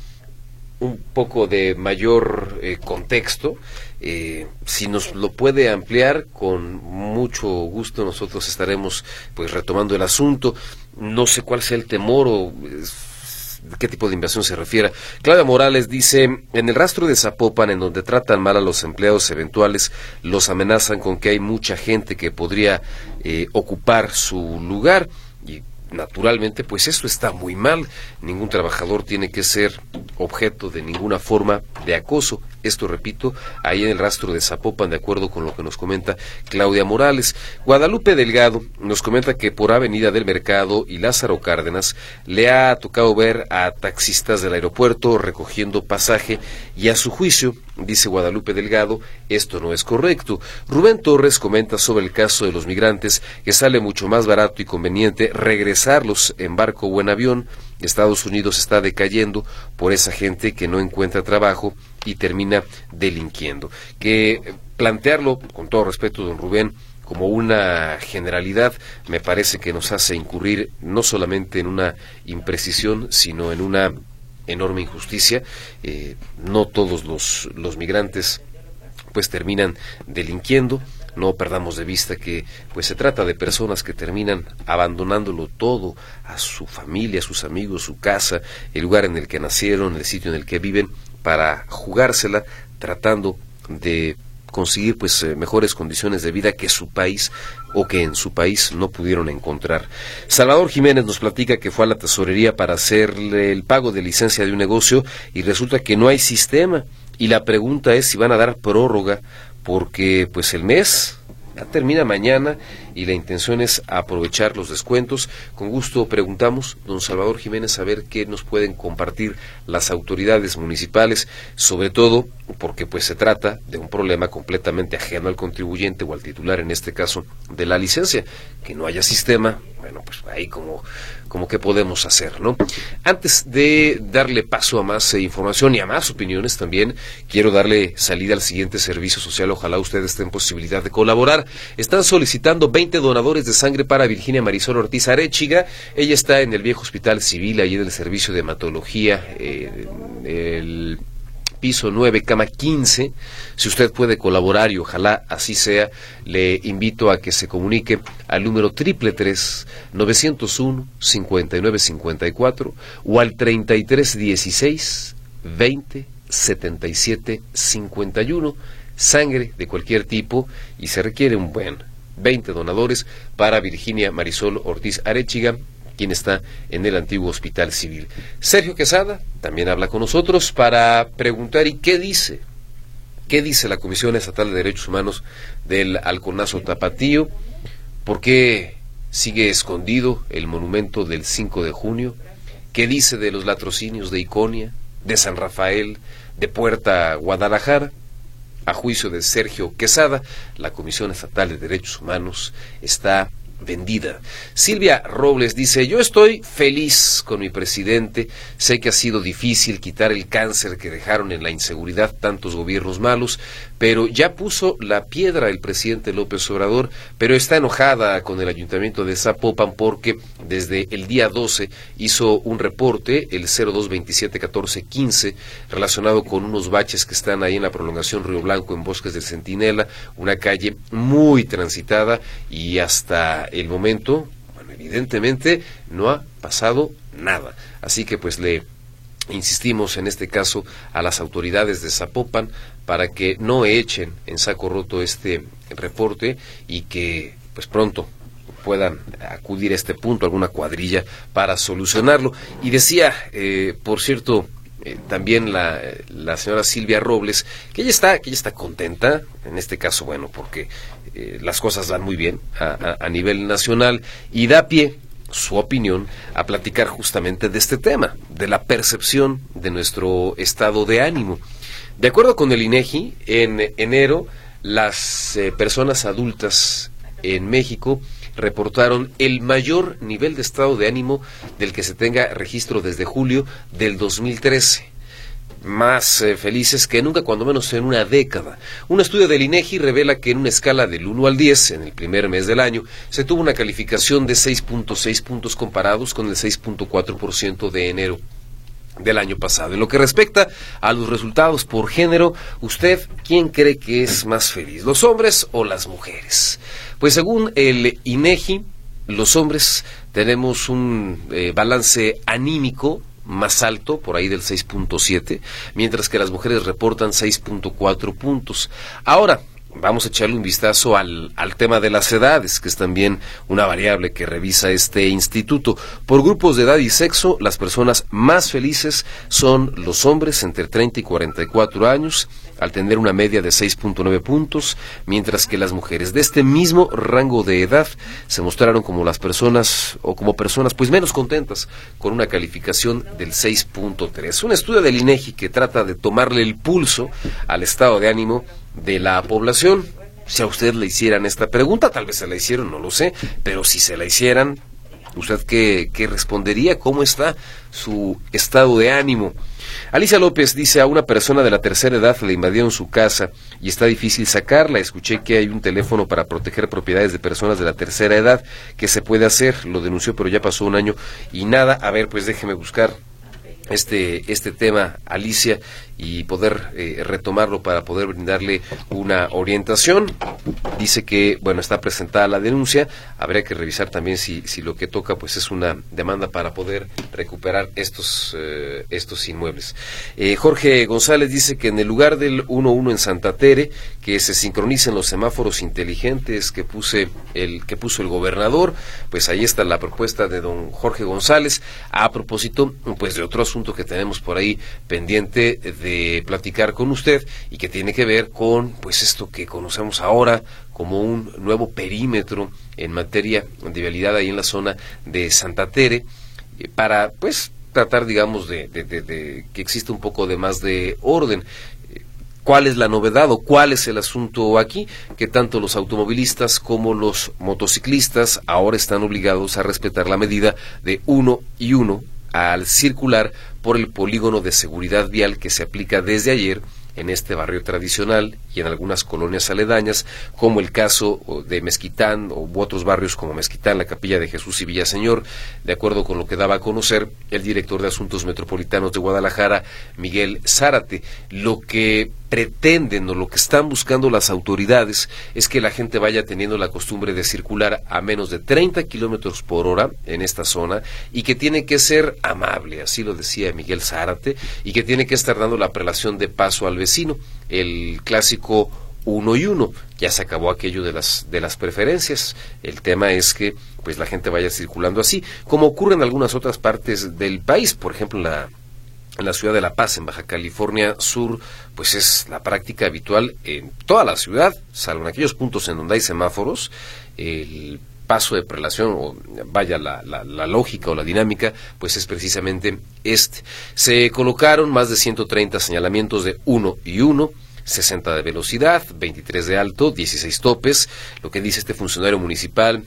un poco de mayor eh, contexto. Eh, si nos lo puede ampliar, con mucho gusto nosotros estaremos pues retomando el asunto. No sé cuál sea el temor o qué tipo de invasión se refiere. Claudia Morales dice, en el rastro de Zapopan, en donde tratan mal a los empleados eventuales, los amenazan con que hay mucha gente que podría eh, ocupar su lugar. Y naturalmente, pues eso está muy mal. Ningún trabajador tiene que ser objeto de ninguna forma de acoso. Esto, repito, ahí en el rastro de Zapopan, de acuerdo con lo que nos comenta Claudia Morales. Guadalupe Delgado nos comenta que por Avenida del Mercado y Lázaro Cárdenas le ha tocado ver a taxistas del aeropuerto recogiendo pasaje y a su juicio, dice Guadalupe Delgado, esto no es correcto. Rubén Torres comenta sobre el caso de los migrantes que sale mucho más barato y conveniente regresarlos en barco o en avión Estados Unidos está decayendo por esa gente que no encuentra trabajo y termina delinquiendo. Que plantearlo, con todo respeto, don Rubén, como una generalidad, me parece que nos hace incurrir no solamente en una imprecisión, sino en una enorme injusticia. Eh, no todos los, los migrantes pues terminan delinquiendo no perdamos de vista que pues se trata de personas que terminan abandonándolo todo a su familia, a sus amigos, su casa, el lugar en el que nacieron, el sitio en el que viven para jugársela tratando de conseguir pues eh, mejores condiciones de vida que su país o que en su país no pudieron encontrar. Salvador Jiménez nos platica que fue a la tesorería para hacerle el pago de licencia de un negocio y resulta que no hay sistema y la pregunta es si van a dar prórroga porque pues el mes ya termina mañana y la intención es aprovechar los descuentos. Con gusto preguntamos, don Salvador Jiménez, a ver qué nos pueden compartir las autoridades municipales, sobre todo porque pues se trata de un problema completamente ajeno al contribuyente o al titular, en este caso, de la licencia. Que no haya sistema, bueno, pues ahí como, como que podemos hacer, ¿no? Antes de darle paso a más eh, información y a más opiniones también, quiero darle salida al siguiente servicio social. Ojalá ustedes tengan posibilidad de colaborar. Están solicitando 20 donadores de sangre para Virginia Marisol Ortiz Arechiga. Ella está en el viejo hospital civil, ahí en el servicio de hematología, eh, el piso 9, cama 15. Si usted puede colaborar y ojalá así sea, le invito a que se comunique al número triple tres 901 5954 o al 3316 20 77 51. Sangre de cualquier tipo y se requiere un buen 20 donadores para Virginia Marisol Ortiz Arechiga quien está en el antiguo Hospital Civil. Sergio Quesada también habla con nosotros para preguntar y qué dice, qué dice la Comisión Estatal de Derechos Humanos del Alconazo Tapatío, por qué sigue escondido el monumento del 5 de junio, qué dice de los latrocinios de Iconia, de San Rafael, de Puerta Guadalajara. A juicio de Sergio Quesada, la Comisión Estatal de Derechos Humanos está vendida. Silvia Robles dice, yo estoy feliz con mi presidente, sé que ha sido difícil quitar el cáncer que dejaron en la inseguridad tantos gobiernos malos, pero ya puso la piedra el presidente López Obrador, pero está enojada con el ayuntamiento de Zapopan porque desde el día 12 hizo un reporte, el 02271415, relacionado con unos baches que están ahí en la prolongación Río Blanco en Bosques del Centinela, una calle muy transitada y hasta el momento, bueno, evidentemente no ha pasado nada. Así que pues le insistimos en este caso a las autoridades de Zapopan para que no echen en saco roto este reporte y que pues pronto puedan acudir a este punto alguna cuadrilla para solucionarlo. Y decía, eh, por cierto, eh, también la, la, señora Silvia Robles, que ella está, que ella está contenta, en este caso, bueno, porque eh, las cosas van muy bien a, a, nivel nacional y da pie su opinión a platicar justamente de este tema, de la percepción de nuestro estado de ánimo. De acuerdo con el INEGI, en enero las eh, personas adultas en México reportaron el mayor nivel de estado de ánimo del que se tenga registro desde julio del 2013 más eh, felices que nunca, cuando menos en una década. Un estudio del INEGI revela que en una escala del 1 al 10 en el primer mes del año se tuvo una calificación de 6.6 puntos comparados con el 6.4% de enero del año pasado. En lo que respecta a los resultados por género, ¿usted quién cree que es más feliz, los hombres o las mujeres? Pues según el INEGI, los hombres tenemos un eh, balance anímico más alto, por ahí del 6.7, mientras que las mujeres reportan 6.4 puntos. Ahora, vamos a echarle un vistazo al, al, tema de las edades, que es también una variable que revisa este instituto. Por grupos de edad y sexo, las personas más felices son los hombres entre 30 y 44 años, al tener una media de 6.9 puntos, mientras que las mujeres de este mismo rango de edad se mostraron como las personas o como personas pues menos contentas con una calificación del 6.3. Un estudio del INEGI que trata de tomarle el pulso al estado de ánimo de la población. Si a usted le hicieran esta pregunta, tal vez se la hicieron, no lo sé, pero si se la hicieran, ¿usted qué, qué respondería? ¿Cómo está su estado de ánimo? Alicia López dice a una persona de la tercera edad le invadieron su casa y está difícil sacarla. Escuché que hay un teléfono para proteger propiedades de personas de la tercera edad que se puede hacer. Lo denunció, pero ya pasó un año y nada. A ver, pues déjeme buscar este, este tema, Alicia, y poder eh, retomarlo para poder brindarle una orientación. Dice que, bueno, está presentada la denuncia, habría que revisar también si, si lo que toca pues es una demanda para poder recuperar estos, eh, estos inmuebles. Eh, Jorge González dice que en el lugar del 1-1 en Santa Tere, que se sincronicen los semáforos inteligentes que, puse el, que puso el gobernador, pues ahí está la propuesta de don Jorge González, a propósito pues de otro asunto que tenemos por ahí pendiente de platicar con usted y que tiene que ver con pues esto que conocemos ahora como un nuevo perímetro en materia de vialidad ahí en la zona de Santa Tere eh, para pues tratar digamos de, de que exista un poco de más de orden ¿Cuál es la novedad o cuál es el asunto aquí? Que tanto los automovilistas como los motociclistas ahora están obligados a respetar la medida de uno y uno al circular por el polígono de seguridad vial que se aplica desde ayer en este barrio tradicional y en algunas colonias aledañas, como el caso de Mezquitán o otros barrios como Mezquitán, la Capilla de Jesús y Villaseñor, de acuerdo con lo que daba a conocer el director de Asuntos Metropolitanos de Guadalajara, Miguel Zárate. Lo que pretenden o lo que están buscando las autoridades es que la gente vaya teniendo la costumbre de circular a menos de 30 kilómetros por hora en esta zona y que tiene que ser amable, así lo decía Miguel Zárate, y que tiene que estar dando la prelación de paso al vecino, el clásico uno y uno. Ya se acabó aquello de las, de las preferencias. El tema es que pues la gente vaya circulando así, como ocurre en algunas otras partes del país, por ejemplo la en la ciudad de La Paz, en Baja California Sur, pues es la práctica habitual en toda la ciudad, salvo en aquellos puntos en donde hay semáforos, el paso de prelación, o vaya la, la, la, lógica o la dinámica, pues es precisamente este. Se colocaron más de 130 señalamientos de uno y uno, 60 de velocidad, 23 de alto, 16 topes. Lo que dice este funcionario municipal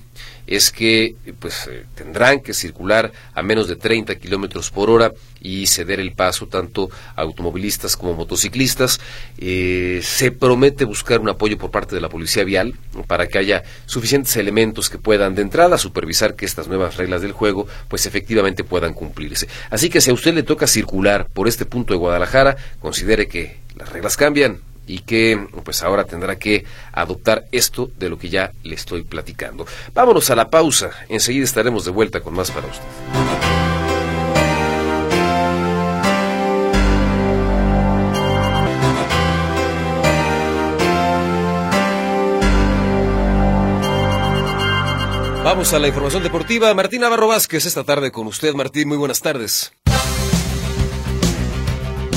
es que pues eh, tendrán que circular a menos de 30 kilómetros por hora y ceder el paso tanto a automovilistas como motociclistas. Eh, se promete buscar un apoyo por parte de la policía vial para que haya suficientes elementos que puedan de entrada supervisar que estas nuevas reglas del juego pues efectivamente puedan cumplirse. Así que si a usted le toca circular por este punto de Guadalajara, considere que las reglas cambian y que pues ahora tendrá que adoptar esto de lo que ya le estoy platicando. Vámonos a la pausa, enseguida estaremos de vuelta con más para usted. Vamos a la información deportiva. Martín Navarro Vázquez esta tarde con usted. Martín, muy buenas tardes.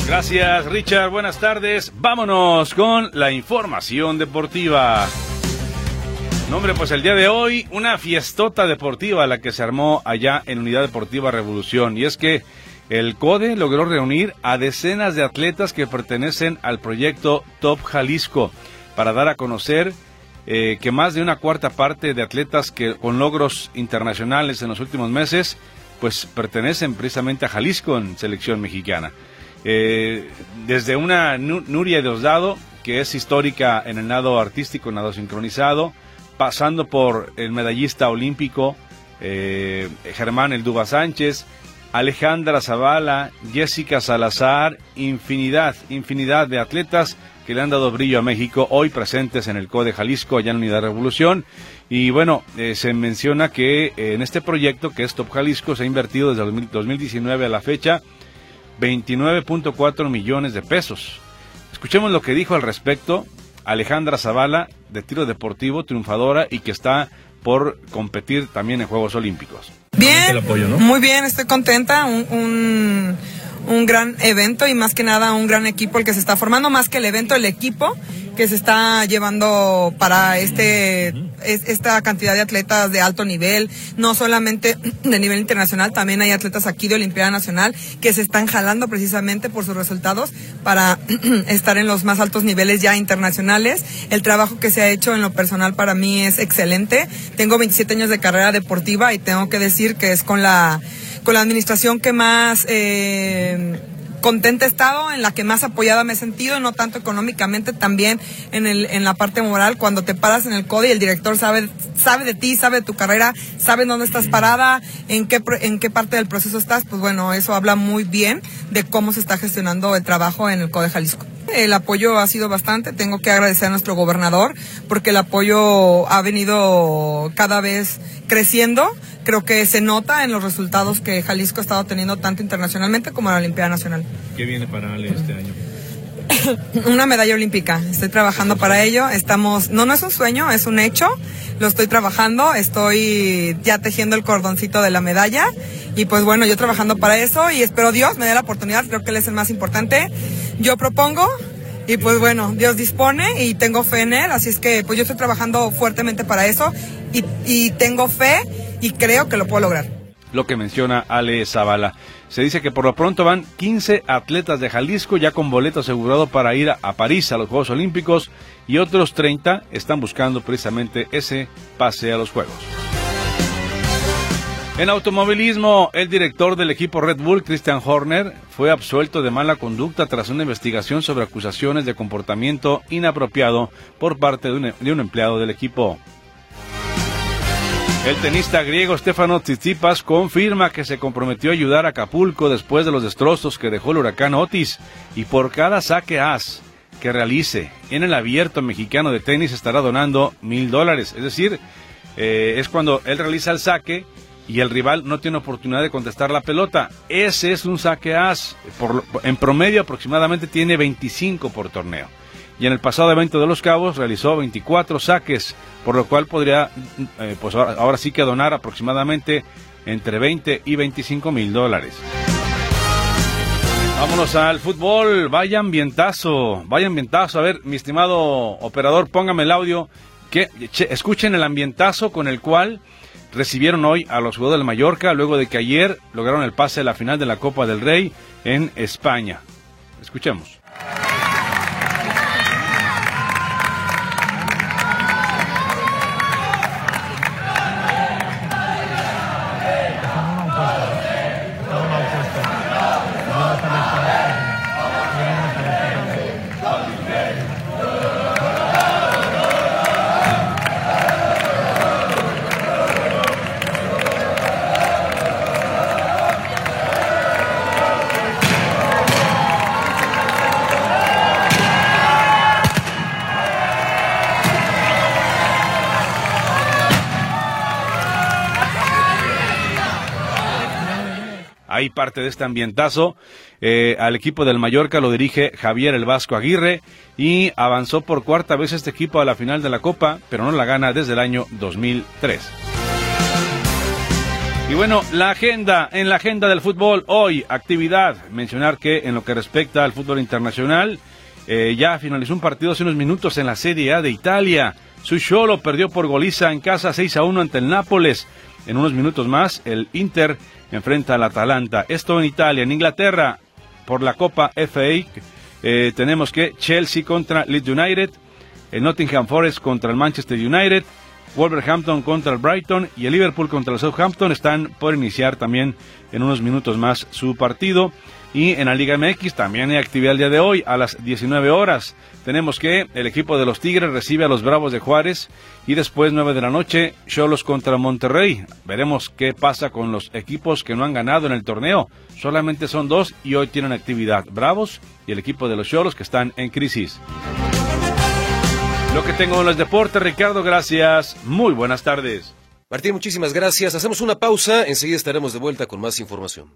Gracias, Richard. Buenas tardes. Vámonos con la información deportiva. Nombre, pues el día de hoy, una fiestota deportiva la que se armó allá en Unidad Deportiva Revolución. Y es que el CODE logró reunir a decenas de atletas que pertenecen al proyecto Top Jalisco para dar a conocer eh, que más de una cuarta parte de atletas que con logros internacionales en los últimos meses, pues pertenecen precisamente a Jalisco en selección mexicana. Eh, desde una Nuria Diosdado, que es histórica en el nado artístico, nado sincronizado, pasando por el medallista olímpico eh, Germán El Duba Sánchez, Alejandra Zavala, Jessica Salazar, infinidad, infinidad de atletas que le han dado brillo a México, hoy presentes en el CODE Jalisco, allá en Unidad Revolución. Y bueno, eh, se menciona que en este proyecto, que es Top Jalisco, se ha invertido desde el 2019 a la fecha 29.4 millones de pesos. Escuchemos lo que dijo al respecto Alejandra Zavala, de tiro deportivo, triunfadora y que está por competir también en Juegos Olímpicos. Bien, muy bien, estoy contenta. un, un gran evento y más que nada un gran equipo el que se está formando, más que el evento, el equipo que se está llevando para este esta cantidad de atletas de alto nivel, no solamente <clears throat> de nivel internacional, también hay atletas aquí de Olimpiada Nacional que se están jalando precisamente por sus resultados para <clears throat> estar en los más altos niveles ya internacionales. El trabajo que se ha hecho en lo personal para mí es excelente. Tengo 27 años de carrera deportiva y tengo que decir que es con la con la administración que más eh, contenta he estado, en la que más apoyada me he sentido, no tanto económicamente, también en, el, en la parte moral, cuando te paras en el CODE y el director sabe, sabe de ti, sabe de tu carrera, sabe dónde estás parada, en qué, en qué parte del proceso estás, pues bueno, eso habla muy bien de cómo se está gestionando el trabajo en el CODE Jalisco. El apoyo ha sido bastante, tengo que agradecer a nuestro gobernador porque el apoyo ha venido cada vez creciendo creo que se nota en los resultados que Jalisco ha estado teniendo tanto internacionalmente como en la Olimpiada Nacional. ¿Qué viene para Ale este año? <coughs> una medalla olímpica. Estoy trabajando para ello. Estamos, no, no es un sueño, es un hecho. Lo estoy trabajando. Estoy ya tejiendo el cordoncito de la medalla. Y pues bueno, yo trabajando para eso y espero Dios me dé la oportunidad. Creo que Él es el más importante. Yo propongo, y pues bueno, Dios dispone y tengo fe en Él, así es que pues yo estoy trabajando fuertemente para eso y, y tengo fe y creo que lo puedo lograr. Lo que menciona Ale Zavala. Se dice que por lo pronto van 15 atletas de Jalisco ya con boleto asegurado para ir a, París a los Juegos Olímpicos y otros 30 están buscando precisamente ese pase a los Juegos. En automovilismo, el director del equipo Red Bull, Christian Horner, fue absuelto de mala conducta tras una investigación sobre acusaciones de comportamiento inapropiado por parte de un, de un empleado del equipo. El tenista griego Stefano Tsitsipas confirma que se comprometió a ayudar a Acapulco después de los destrozos que dejó el huracán Otis y por cada saque as que realice en el abierto mexicano de tenis estará donando mil dólares. Es decir, eh, es cuando él realiza el saque y el rival no tiene oportunidad de contestar la pelota. Ese es un saque as. Por, en promedio aproximadamente tiene 25 por torneo. Y en el pasado evento de Los Cabos realizó 24 saques, por lo cual podría, eh, pues ahora, sí que donar aproximadamente entre 20 y 25 mil dólares. Vámonos al fútbol, vaya ambientazo, vaya ambientazo. A ver, mi estimado operador, póngame el audio, que che, escuchen el ambientazo con el cual recibieron hoy a los jugadores del Mallorca luego de que ayer lograron el pase a la final de la Copa del Rey en España. Escuchemos. Ahí parte de este ambientazo. Eh, al equipo del Mallorca lo dirige Javier el Vasco Aguirre y avanzó por cuarta vez este equipo a la final de la Copa, pero no la gana desde el año 2003. Y bueno, la agenda, en la agenda del fútbol hoy, actividad. Mencionar que en lo que respecta al fútbol internacional, eh, ya finalizó un partido hace unos minutos en la Serie A de Italia. Sucholo perdió por goliza en casa 6 a 1 ante el Nápoles. En unos minutos más, el Inter enfrenta al Atalanta. Esto en Italia. En Inglaterra, por la Copa FA, eh, tenemos que Chelsea contra Leeds United, el Nottingham Forest contra el Manchester United, Wolverhampton contra el Brighton y el Liverpool contra el Southampton están por iniciar también en unos minutos más su partido. Y en la Liga MX también hay actividad el día de hoy a las 19 horas. Tenemos que el equipo de los Tigres recibe a los Bravos de Juárez y después 9 de la noche Cholos contra Monterrey. Veremos qué pasa con los equipos que no han ganado en el torneo. Solamente son dos y hoy tienen actividad. Bravos y el equipo de los Cholos que están en crisis. Lo que tengo en los deportes, Ricardo, gracias. Muy buenas tardes. Martín, muchísimas gracias. Hacemos una pausa, enseguida estaremos de vuelta con más información.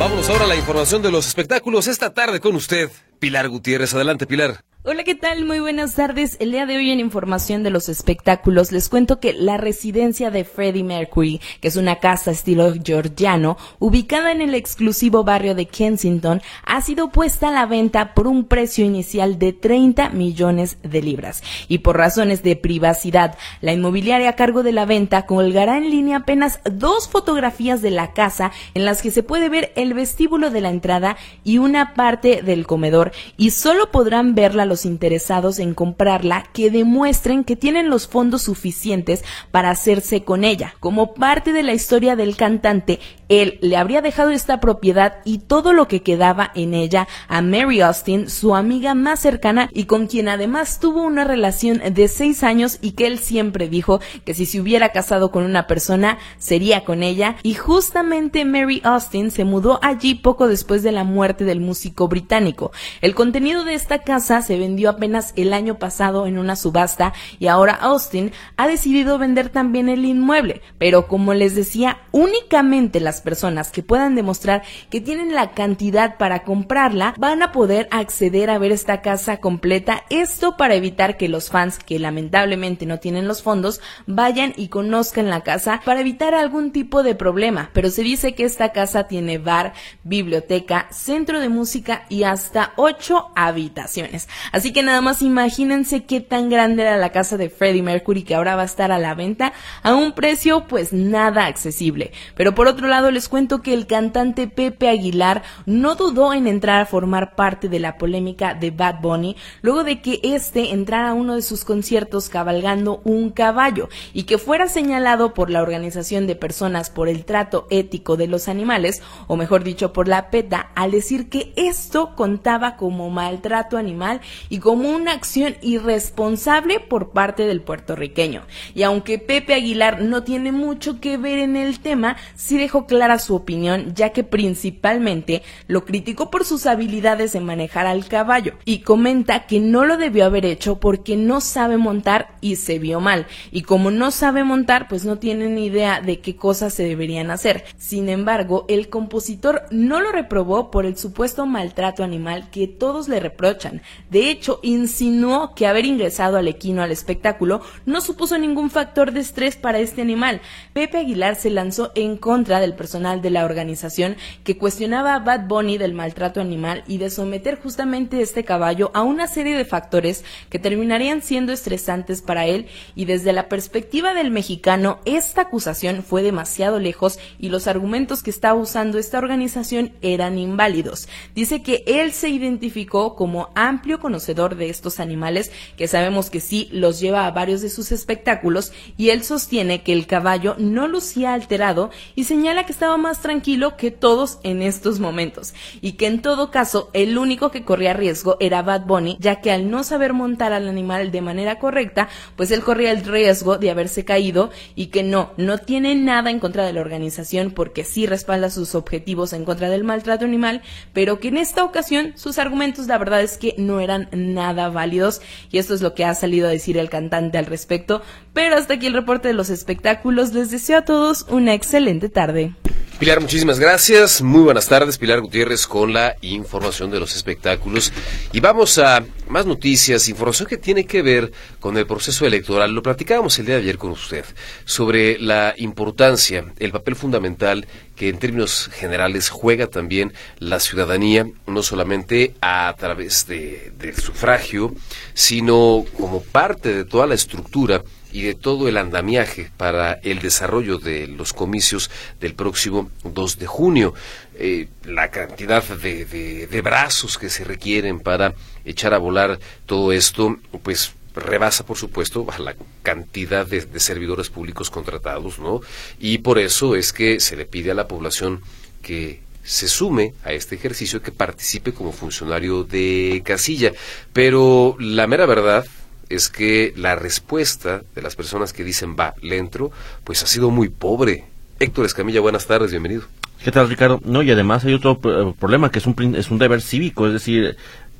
Vámonos ahora a la información de los espectáculos esta tarde con usted, Pilar Gutiérrez. Adelante, Pilar. Hola, ¿qué tal? Muy buenas tardes. El día de hoy en información de los espectáculos les cuento que la residencia de Freddie Mercury, que es una casa estilo georgiano, ubicada en el exclusivo barrio de Kensington, ha sido puesta a la venta por un precio inicial de 30 millones de libras. Y por razones de privacidad, la inmobiliaria a cargo de la venta colgará en línea apenas dos fotografías de la casa en las que se puede ver el vestíbulo de la entrada y una parte del comedor y solo podrán verla los interesados en comprarla que demuestren que tienen los fondos suficientes para hacerse con ella. Como parte de la historia del cantante, él le habría dejado esta propiedad y todo lo que quedaba en ella a Mary Austin, su amiga más cercana y con quien además tuvo una relación de seis años y que él siempre dijo que si se hubiera casado con una persona sería con ella y justamente Mary Austin se mudó allí poco después de la muerte del músico británico. El contenido de esta casa se vendió apenas el año pasado en una subasta y ahora Austin ha decidido vender también el inmueble. Pero como les decía, únicamente las personas que puedan demostrar que tienen la cantidad para comprarla van a poder acceder a ver esta casa completa. Esto para evitar que los fans que lamentablemente no tienen los fondos vayan y conozcan la casa para evitar algún tipo de problema. Pero se dice que esta casa tiene bar, biblioteca, centro de música y hasta ocho habitaciones. Así que nada más imagínense qué tan grande era la casa de Freddie Mercury que ahora va a estar a la venta a un precio pues nada accesible. Pero por otro lado les cuento que el cantante Pepe Aguilar no dudó en entrar a formar parte de la polémica de Bad Bunny luego de que éste entrara a uno de sus conciertos cabalgando un caballo y que fuera señalado por la Organización de Personas por el Trato Ético de los Animales, o mejor dicho por la PETA, al decir que esto contaba como maltrato animal y como una acción irresponsable por parte del puertorriqueño. Y aunque Pepe Aguilar no tiene mucho que ver en el tema, sí dejó clara su opinión, ya que principalmente lo criticó por sus habilidades de manejar al caballo y comenta que no lo debió haber hecho porque no sabe montar y se vio mal. Y como no sabe montar, pues no tiene ni idea de qué cosas se deberían hacer. Sin embargo, el compositor no lo reprobó por el supuesto maltrato animal que todos le reprochan. De hecho, insinuó que haber ingresado al equino al espectáculo no supuso ningún factor de estrés para este animal. Pepe Aguilar se lanzó en contra del personal de la organización que cuestionaba a Bad Bunny del maltrato animal y de someter justamente este caballo a una serie de factores que terminarían siendo estresantes para él y desde la perspectiva del mexicano esta acusación fue demasiado lejos y los argumentos que estaba usando esta organización eran inválidos. Dice que él se identificó como amplio conocedor de estos animales que sabemos que sí los lleva a varios de sus espectáculos y él sostiene que el caballo no lucía alterado y señala que estaba más tranquilo que todos en estos momentos y que en todo caso el único que corría riesgo era Bad Bunny ya que al no saber montar al animal de manera correcta pues él corría el riesgo de haberse caído y que no, no tiene nada en contra de la organización porque sí respalda sus objetivos en contra del maltrato animal pero que en esta ocasión sus argumentos la verdad es que no eran nada válidos y esto es lo que ha salido a decir el cantante al respecto. Pero hasta aquí el reporte de los espectáculos. Les deseo a todos una excelente tarde Pilar, muchísimas gracias. Muy buenas tardes, Pilar Gutiérrez, con la información de los espectáculos. Y vamos a más noticias, información que tiene que ver con el proceso electoral. Lo platicábamos el día de ayer con usted sobre la importancia, el papel fundamental que en términos generales juega también la ciudadanía, no solamente a través de, del sufragio, sino como parte de toda la estructura y de todo el andamiaje para el desarrollo de los comicios del próximo 2 de junio. Eh, la cantidad de, de, brazos que se requieren para echar a volar todo esto, pues rebasa, por supuesto, la cantidad de, de, servidores públicos contratados, ¿no? Y por eso es que se le pide a la población que se sume a este ejercicio, que participe como funcionario de casilla. Pero la mera verdad es que la respuesta de las personas que dicen va, le entro, pues ha sido muy pobre. Héctor Escamilla, buenas tardes, bienvenido. ¿Qué tal, Ricardo? No, y además hay otro eh, problema que es un, es un deber cívico, es decir,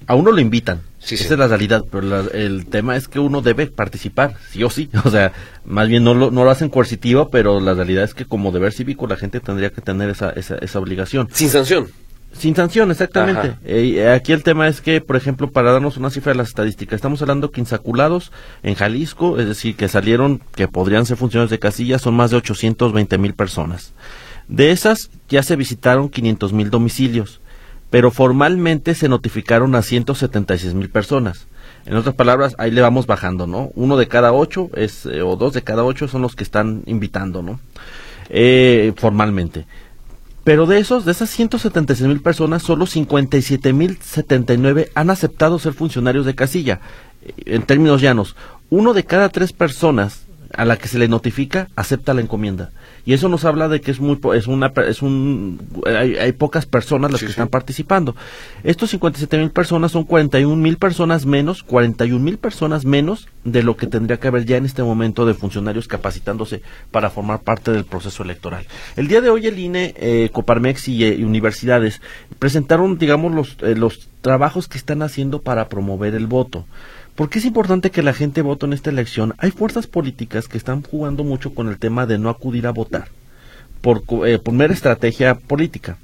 a uno lo invitan. Esa es la realidad, pero el tema es que uno debe participar, sí o sí. <laughs> O sea, más bien no lo, no lo hacen coercitivo, pero la realidad es que como deber cívico la gente tendría que tener esa, esa, esa obligación. Sin sanción. Sin sanción, exactamente. Eh, aquí el tema es que, por ejemplo, para darnos una cifra de las estadísticas, estamos hablando que insaculados en Jalisco, es decir, que salieron, que podrían ser funcionarios de casilla, son más de 820 mil personas. De esas ya se visitaron 500 mil domicilios, pero formalmente se notificaron a 176 mil personas. En otras palabras, ahí le vamos bajando, ¿no? Uno de cada ocho es, eh, o dos de cada ocho son los que están invitando, ¿no? Eh, formalmente. Pero de esos, de esas 176 mil personas, solo 57 mil 79 han aceptado ser funcionarios de casilla. En términos llanos, uno de cada tres personas a la que se le notifica acepta la encomienda. Y eso nos habla de que es muy es una es un hay, pocas personas las que están participando. Estos 57 mil personas son 41 mil personas menos 41 mil personas menos de lo que tendría que haber ya en este momento de funcionarios capacitándose para formar parte del proceso electoral. El día de hoy el INE eh, Coparmex y, eh, universidades presentaron digamos los eh, los trabajos que están haciendo para promover el voto ¿Por qué es importante que la gente vote en esta elección? Hay fuerzas políticas que están jugando mucho con el tema de no acudir a votar por, eh, por mera estrategia política.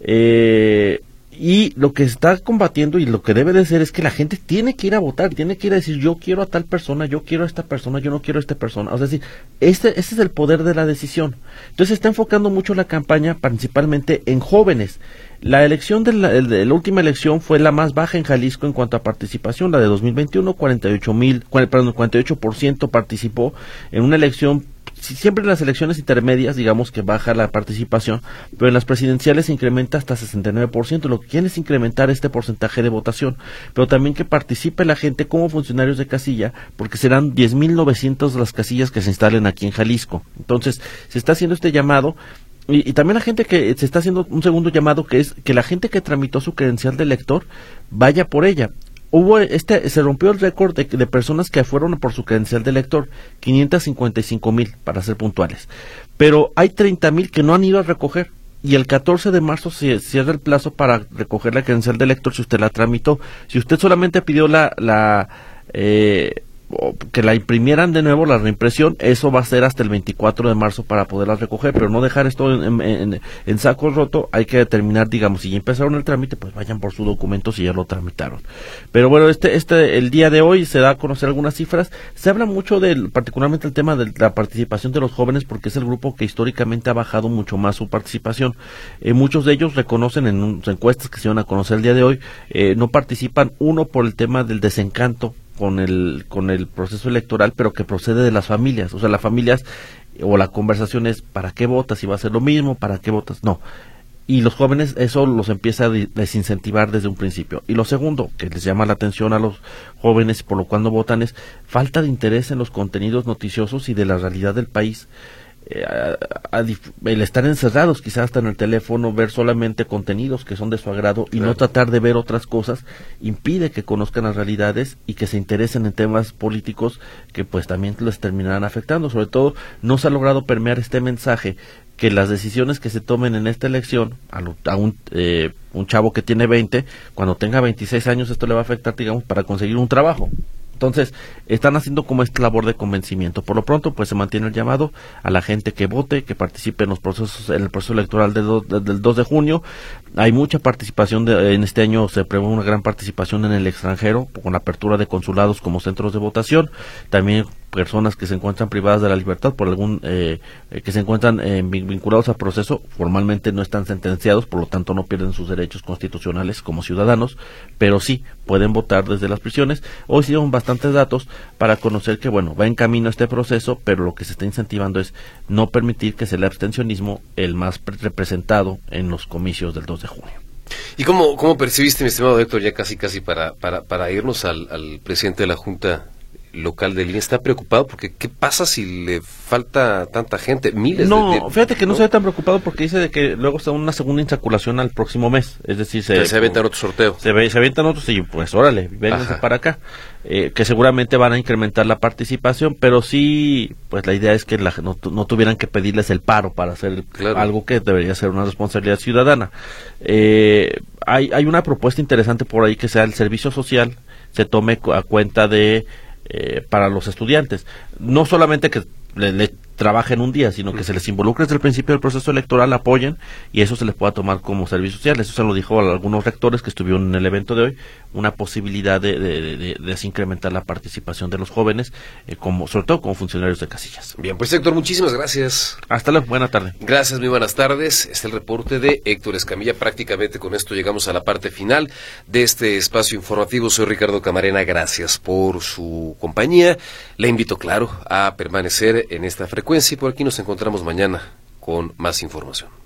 Eh, y lo que está combatiendo y lo que debe de ser es que la gente tiene que ir a votar, tiene que ir a decir yo quiero a tal persona, yo quiero a esta persona, yo no quiero a esta persona. O sea, decir, este, este es el poder de la decisión. Entonces está enfocando mucho la campaña principalmente en jóvenes. La elección de la, última elección fue la más baja en Jalisco en cuanto a participación, la de 2021, 48 mil, perdón, 48% participó en una elección siempre en las elecciones intermedias, digamos que baja la participación, pero en las presidenciales se incrementa hasta 69%. Lo que quieren es incrementar este porcentaje de votación, pero también que participe la gente como funcionarios de casilla, porque serán 10.900 las casillas que se instalen aquí en Jalisco. Entonces, se está haciendo este llamado y, también la gente que se está haciendo un segundo llamado que es que la gente que tramitó su credencial de elector vaya por ella. Hubo este se rompió el récord de, de, personas que fueron por su credencial de elector, 555 mil para ser puntuales. Pero hay 30 mil que no han ido a recoger y el 14 de marzo se cierra el plazo para recoger la credencial de elector si usted la tramitó. Si usted solamente pidió la, la eh, que la imprimieran de nuevo, la reimpresión, eso va a ser hasta el 24 de marzo para poderlas recoger, pero no dejar esto en, en, saco roto, hay que determinar, digamos, si ya empezaron el trámite, pues vayan por su documento si ya lo tramitaron. Pero bueno, este, este, el día de hoy se da a conocer algunas cifras, se habla mucho del, particularmente el tema de la participación de los jóvenes, porque es el grupo que históricamente ha bajado mucho más su participación. Eh, muchos de ellos reconocen en encuestas que se van a conocer el día de hoy, eh, no participan, uno por el tema del desencanto con el, con el proceso electoral, pero que procede de las familias. O sea, las familias o la conversación es, ¿para qué votas? Si va a ser lo mismo, ¿para qué votas? No. Y los jóvenes eso los empieza a desincentivar desde un principio. Y lo segundo, que les llama la atención a los jóvenes por lo cual no votan, es falta de interés en los contenidos noticiosos y de la realidad del país. Eh, el estar encerrados quizás hasta en el teléfono, ver solamente contenidos que son de su agrado y no tratar de ver otras cosas, impide que conozcan las realidades y que se interesen en temas políticos que pues también les terminarán afectando. Sobre todo, no se ha logrado permear este mensaje que las decisiones que se tomen en esta elección a, un, eh, un chavo que tiene 20, cuando tenga 26 años esto le va a afectar, digamos, para conseguir un trabajo. Entonces, están haciendo como esta labor de convencimiento. Por lo pronto, pues se mantiene el llamado a la gente que vote, que participe en los procesos, en el proceso electoral del 2 de junio. Hay mucha participación de, en este año, se prevé una gran participación en el extranjero, con la apertura de consulados como centros de votación. También personas que se encuentran privadas de la libertad por algún eh, eh, que se encuentran eh, vinculados al proceso formalmente no están sentenciados por lo tanto no pierden sus derechos constitucionales como ciudadanos pero sí pueden votar desde las prisiones hoy sí bastantes datos para conocer que bueno va en camino este proceso pero lo que se está incentivando es no permitir que sea el abstencionismo el más representado en los comicios del 2 de junio. ¿Y cómo, cómo percibiste, mi estimado Héctor, ya casi casi para, para, para irnos al, al presidente de la Junta local de línea está preocupado porque ¿qué pasa si le falta tanta gente? Miles no, fíjate que no, se ve tan preocupado porque dice de que luego está una segunda insaculación al próximo mes. Es decir, se, se aventan otro sorteo. Se, se aventan otros y pues órale, vénganse para acá. Eh, que seguramente van a incrementar la participación, pero sí, pues la idea es que la, no, tuvieran que pedirles el paro para hacer algo que debería ser una responsabilidad ciudadana. Eh, hay, hay una propuesta interesante por ahí que sea el servicio social se tome a cuenta de eh, para los estudiantes. No solamente que le, le trabajen un día, sino que se les involucre desde el principio del proceso electoral, apoyen y eso se les pueda tomar como servicio social. Eso se lo dijo a algunos rectores que estuvieron en el evento de hoy, una posibilidad de, de, incrementar la participación de los jóvenes, eh, como, sobre todo como funcionarios de casillas. Bien, pues Héctor, muchísimas gracias. Hasta luego, buena tarde. Gracias, muy buenas tardes. Este es el reporte de Héctor Escamilla. Prácticamente con esto llegamos a la parte final de este espacio informativo. Soy Ricardo Camarena, gracias por su compañía. Le invito, claro, a permanecer en esta frecuencia y por aquí nos encontramos mañana con más información.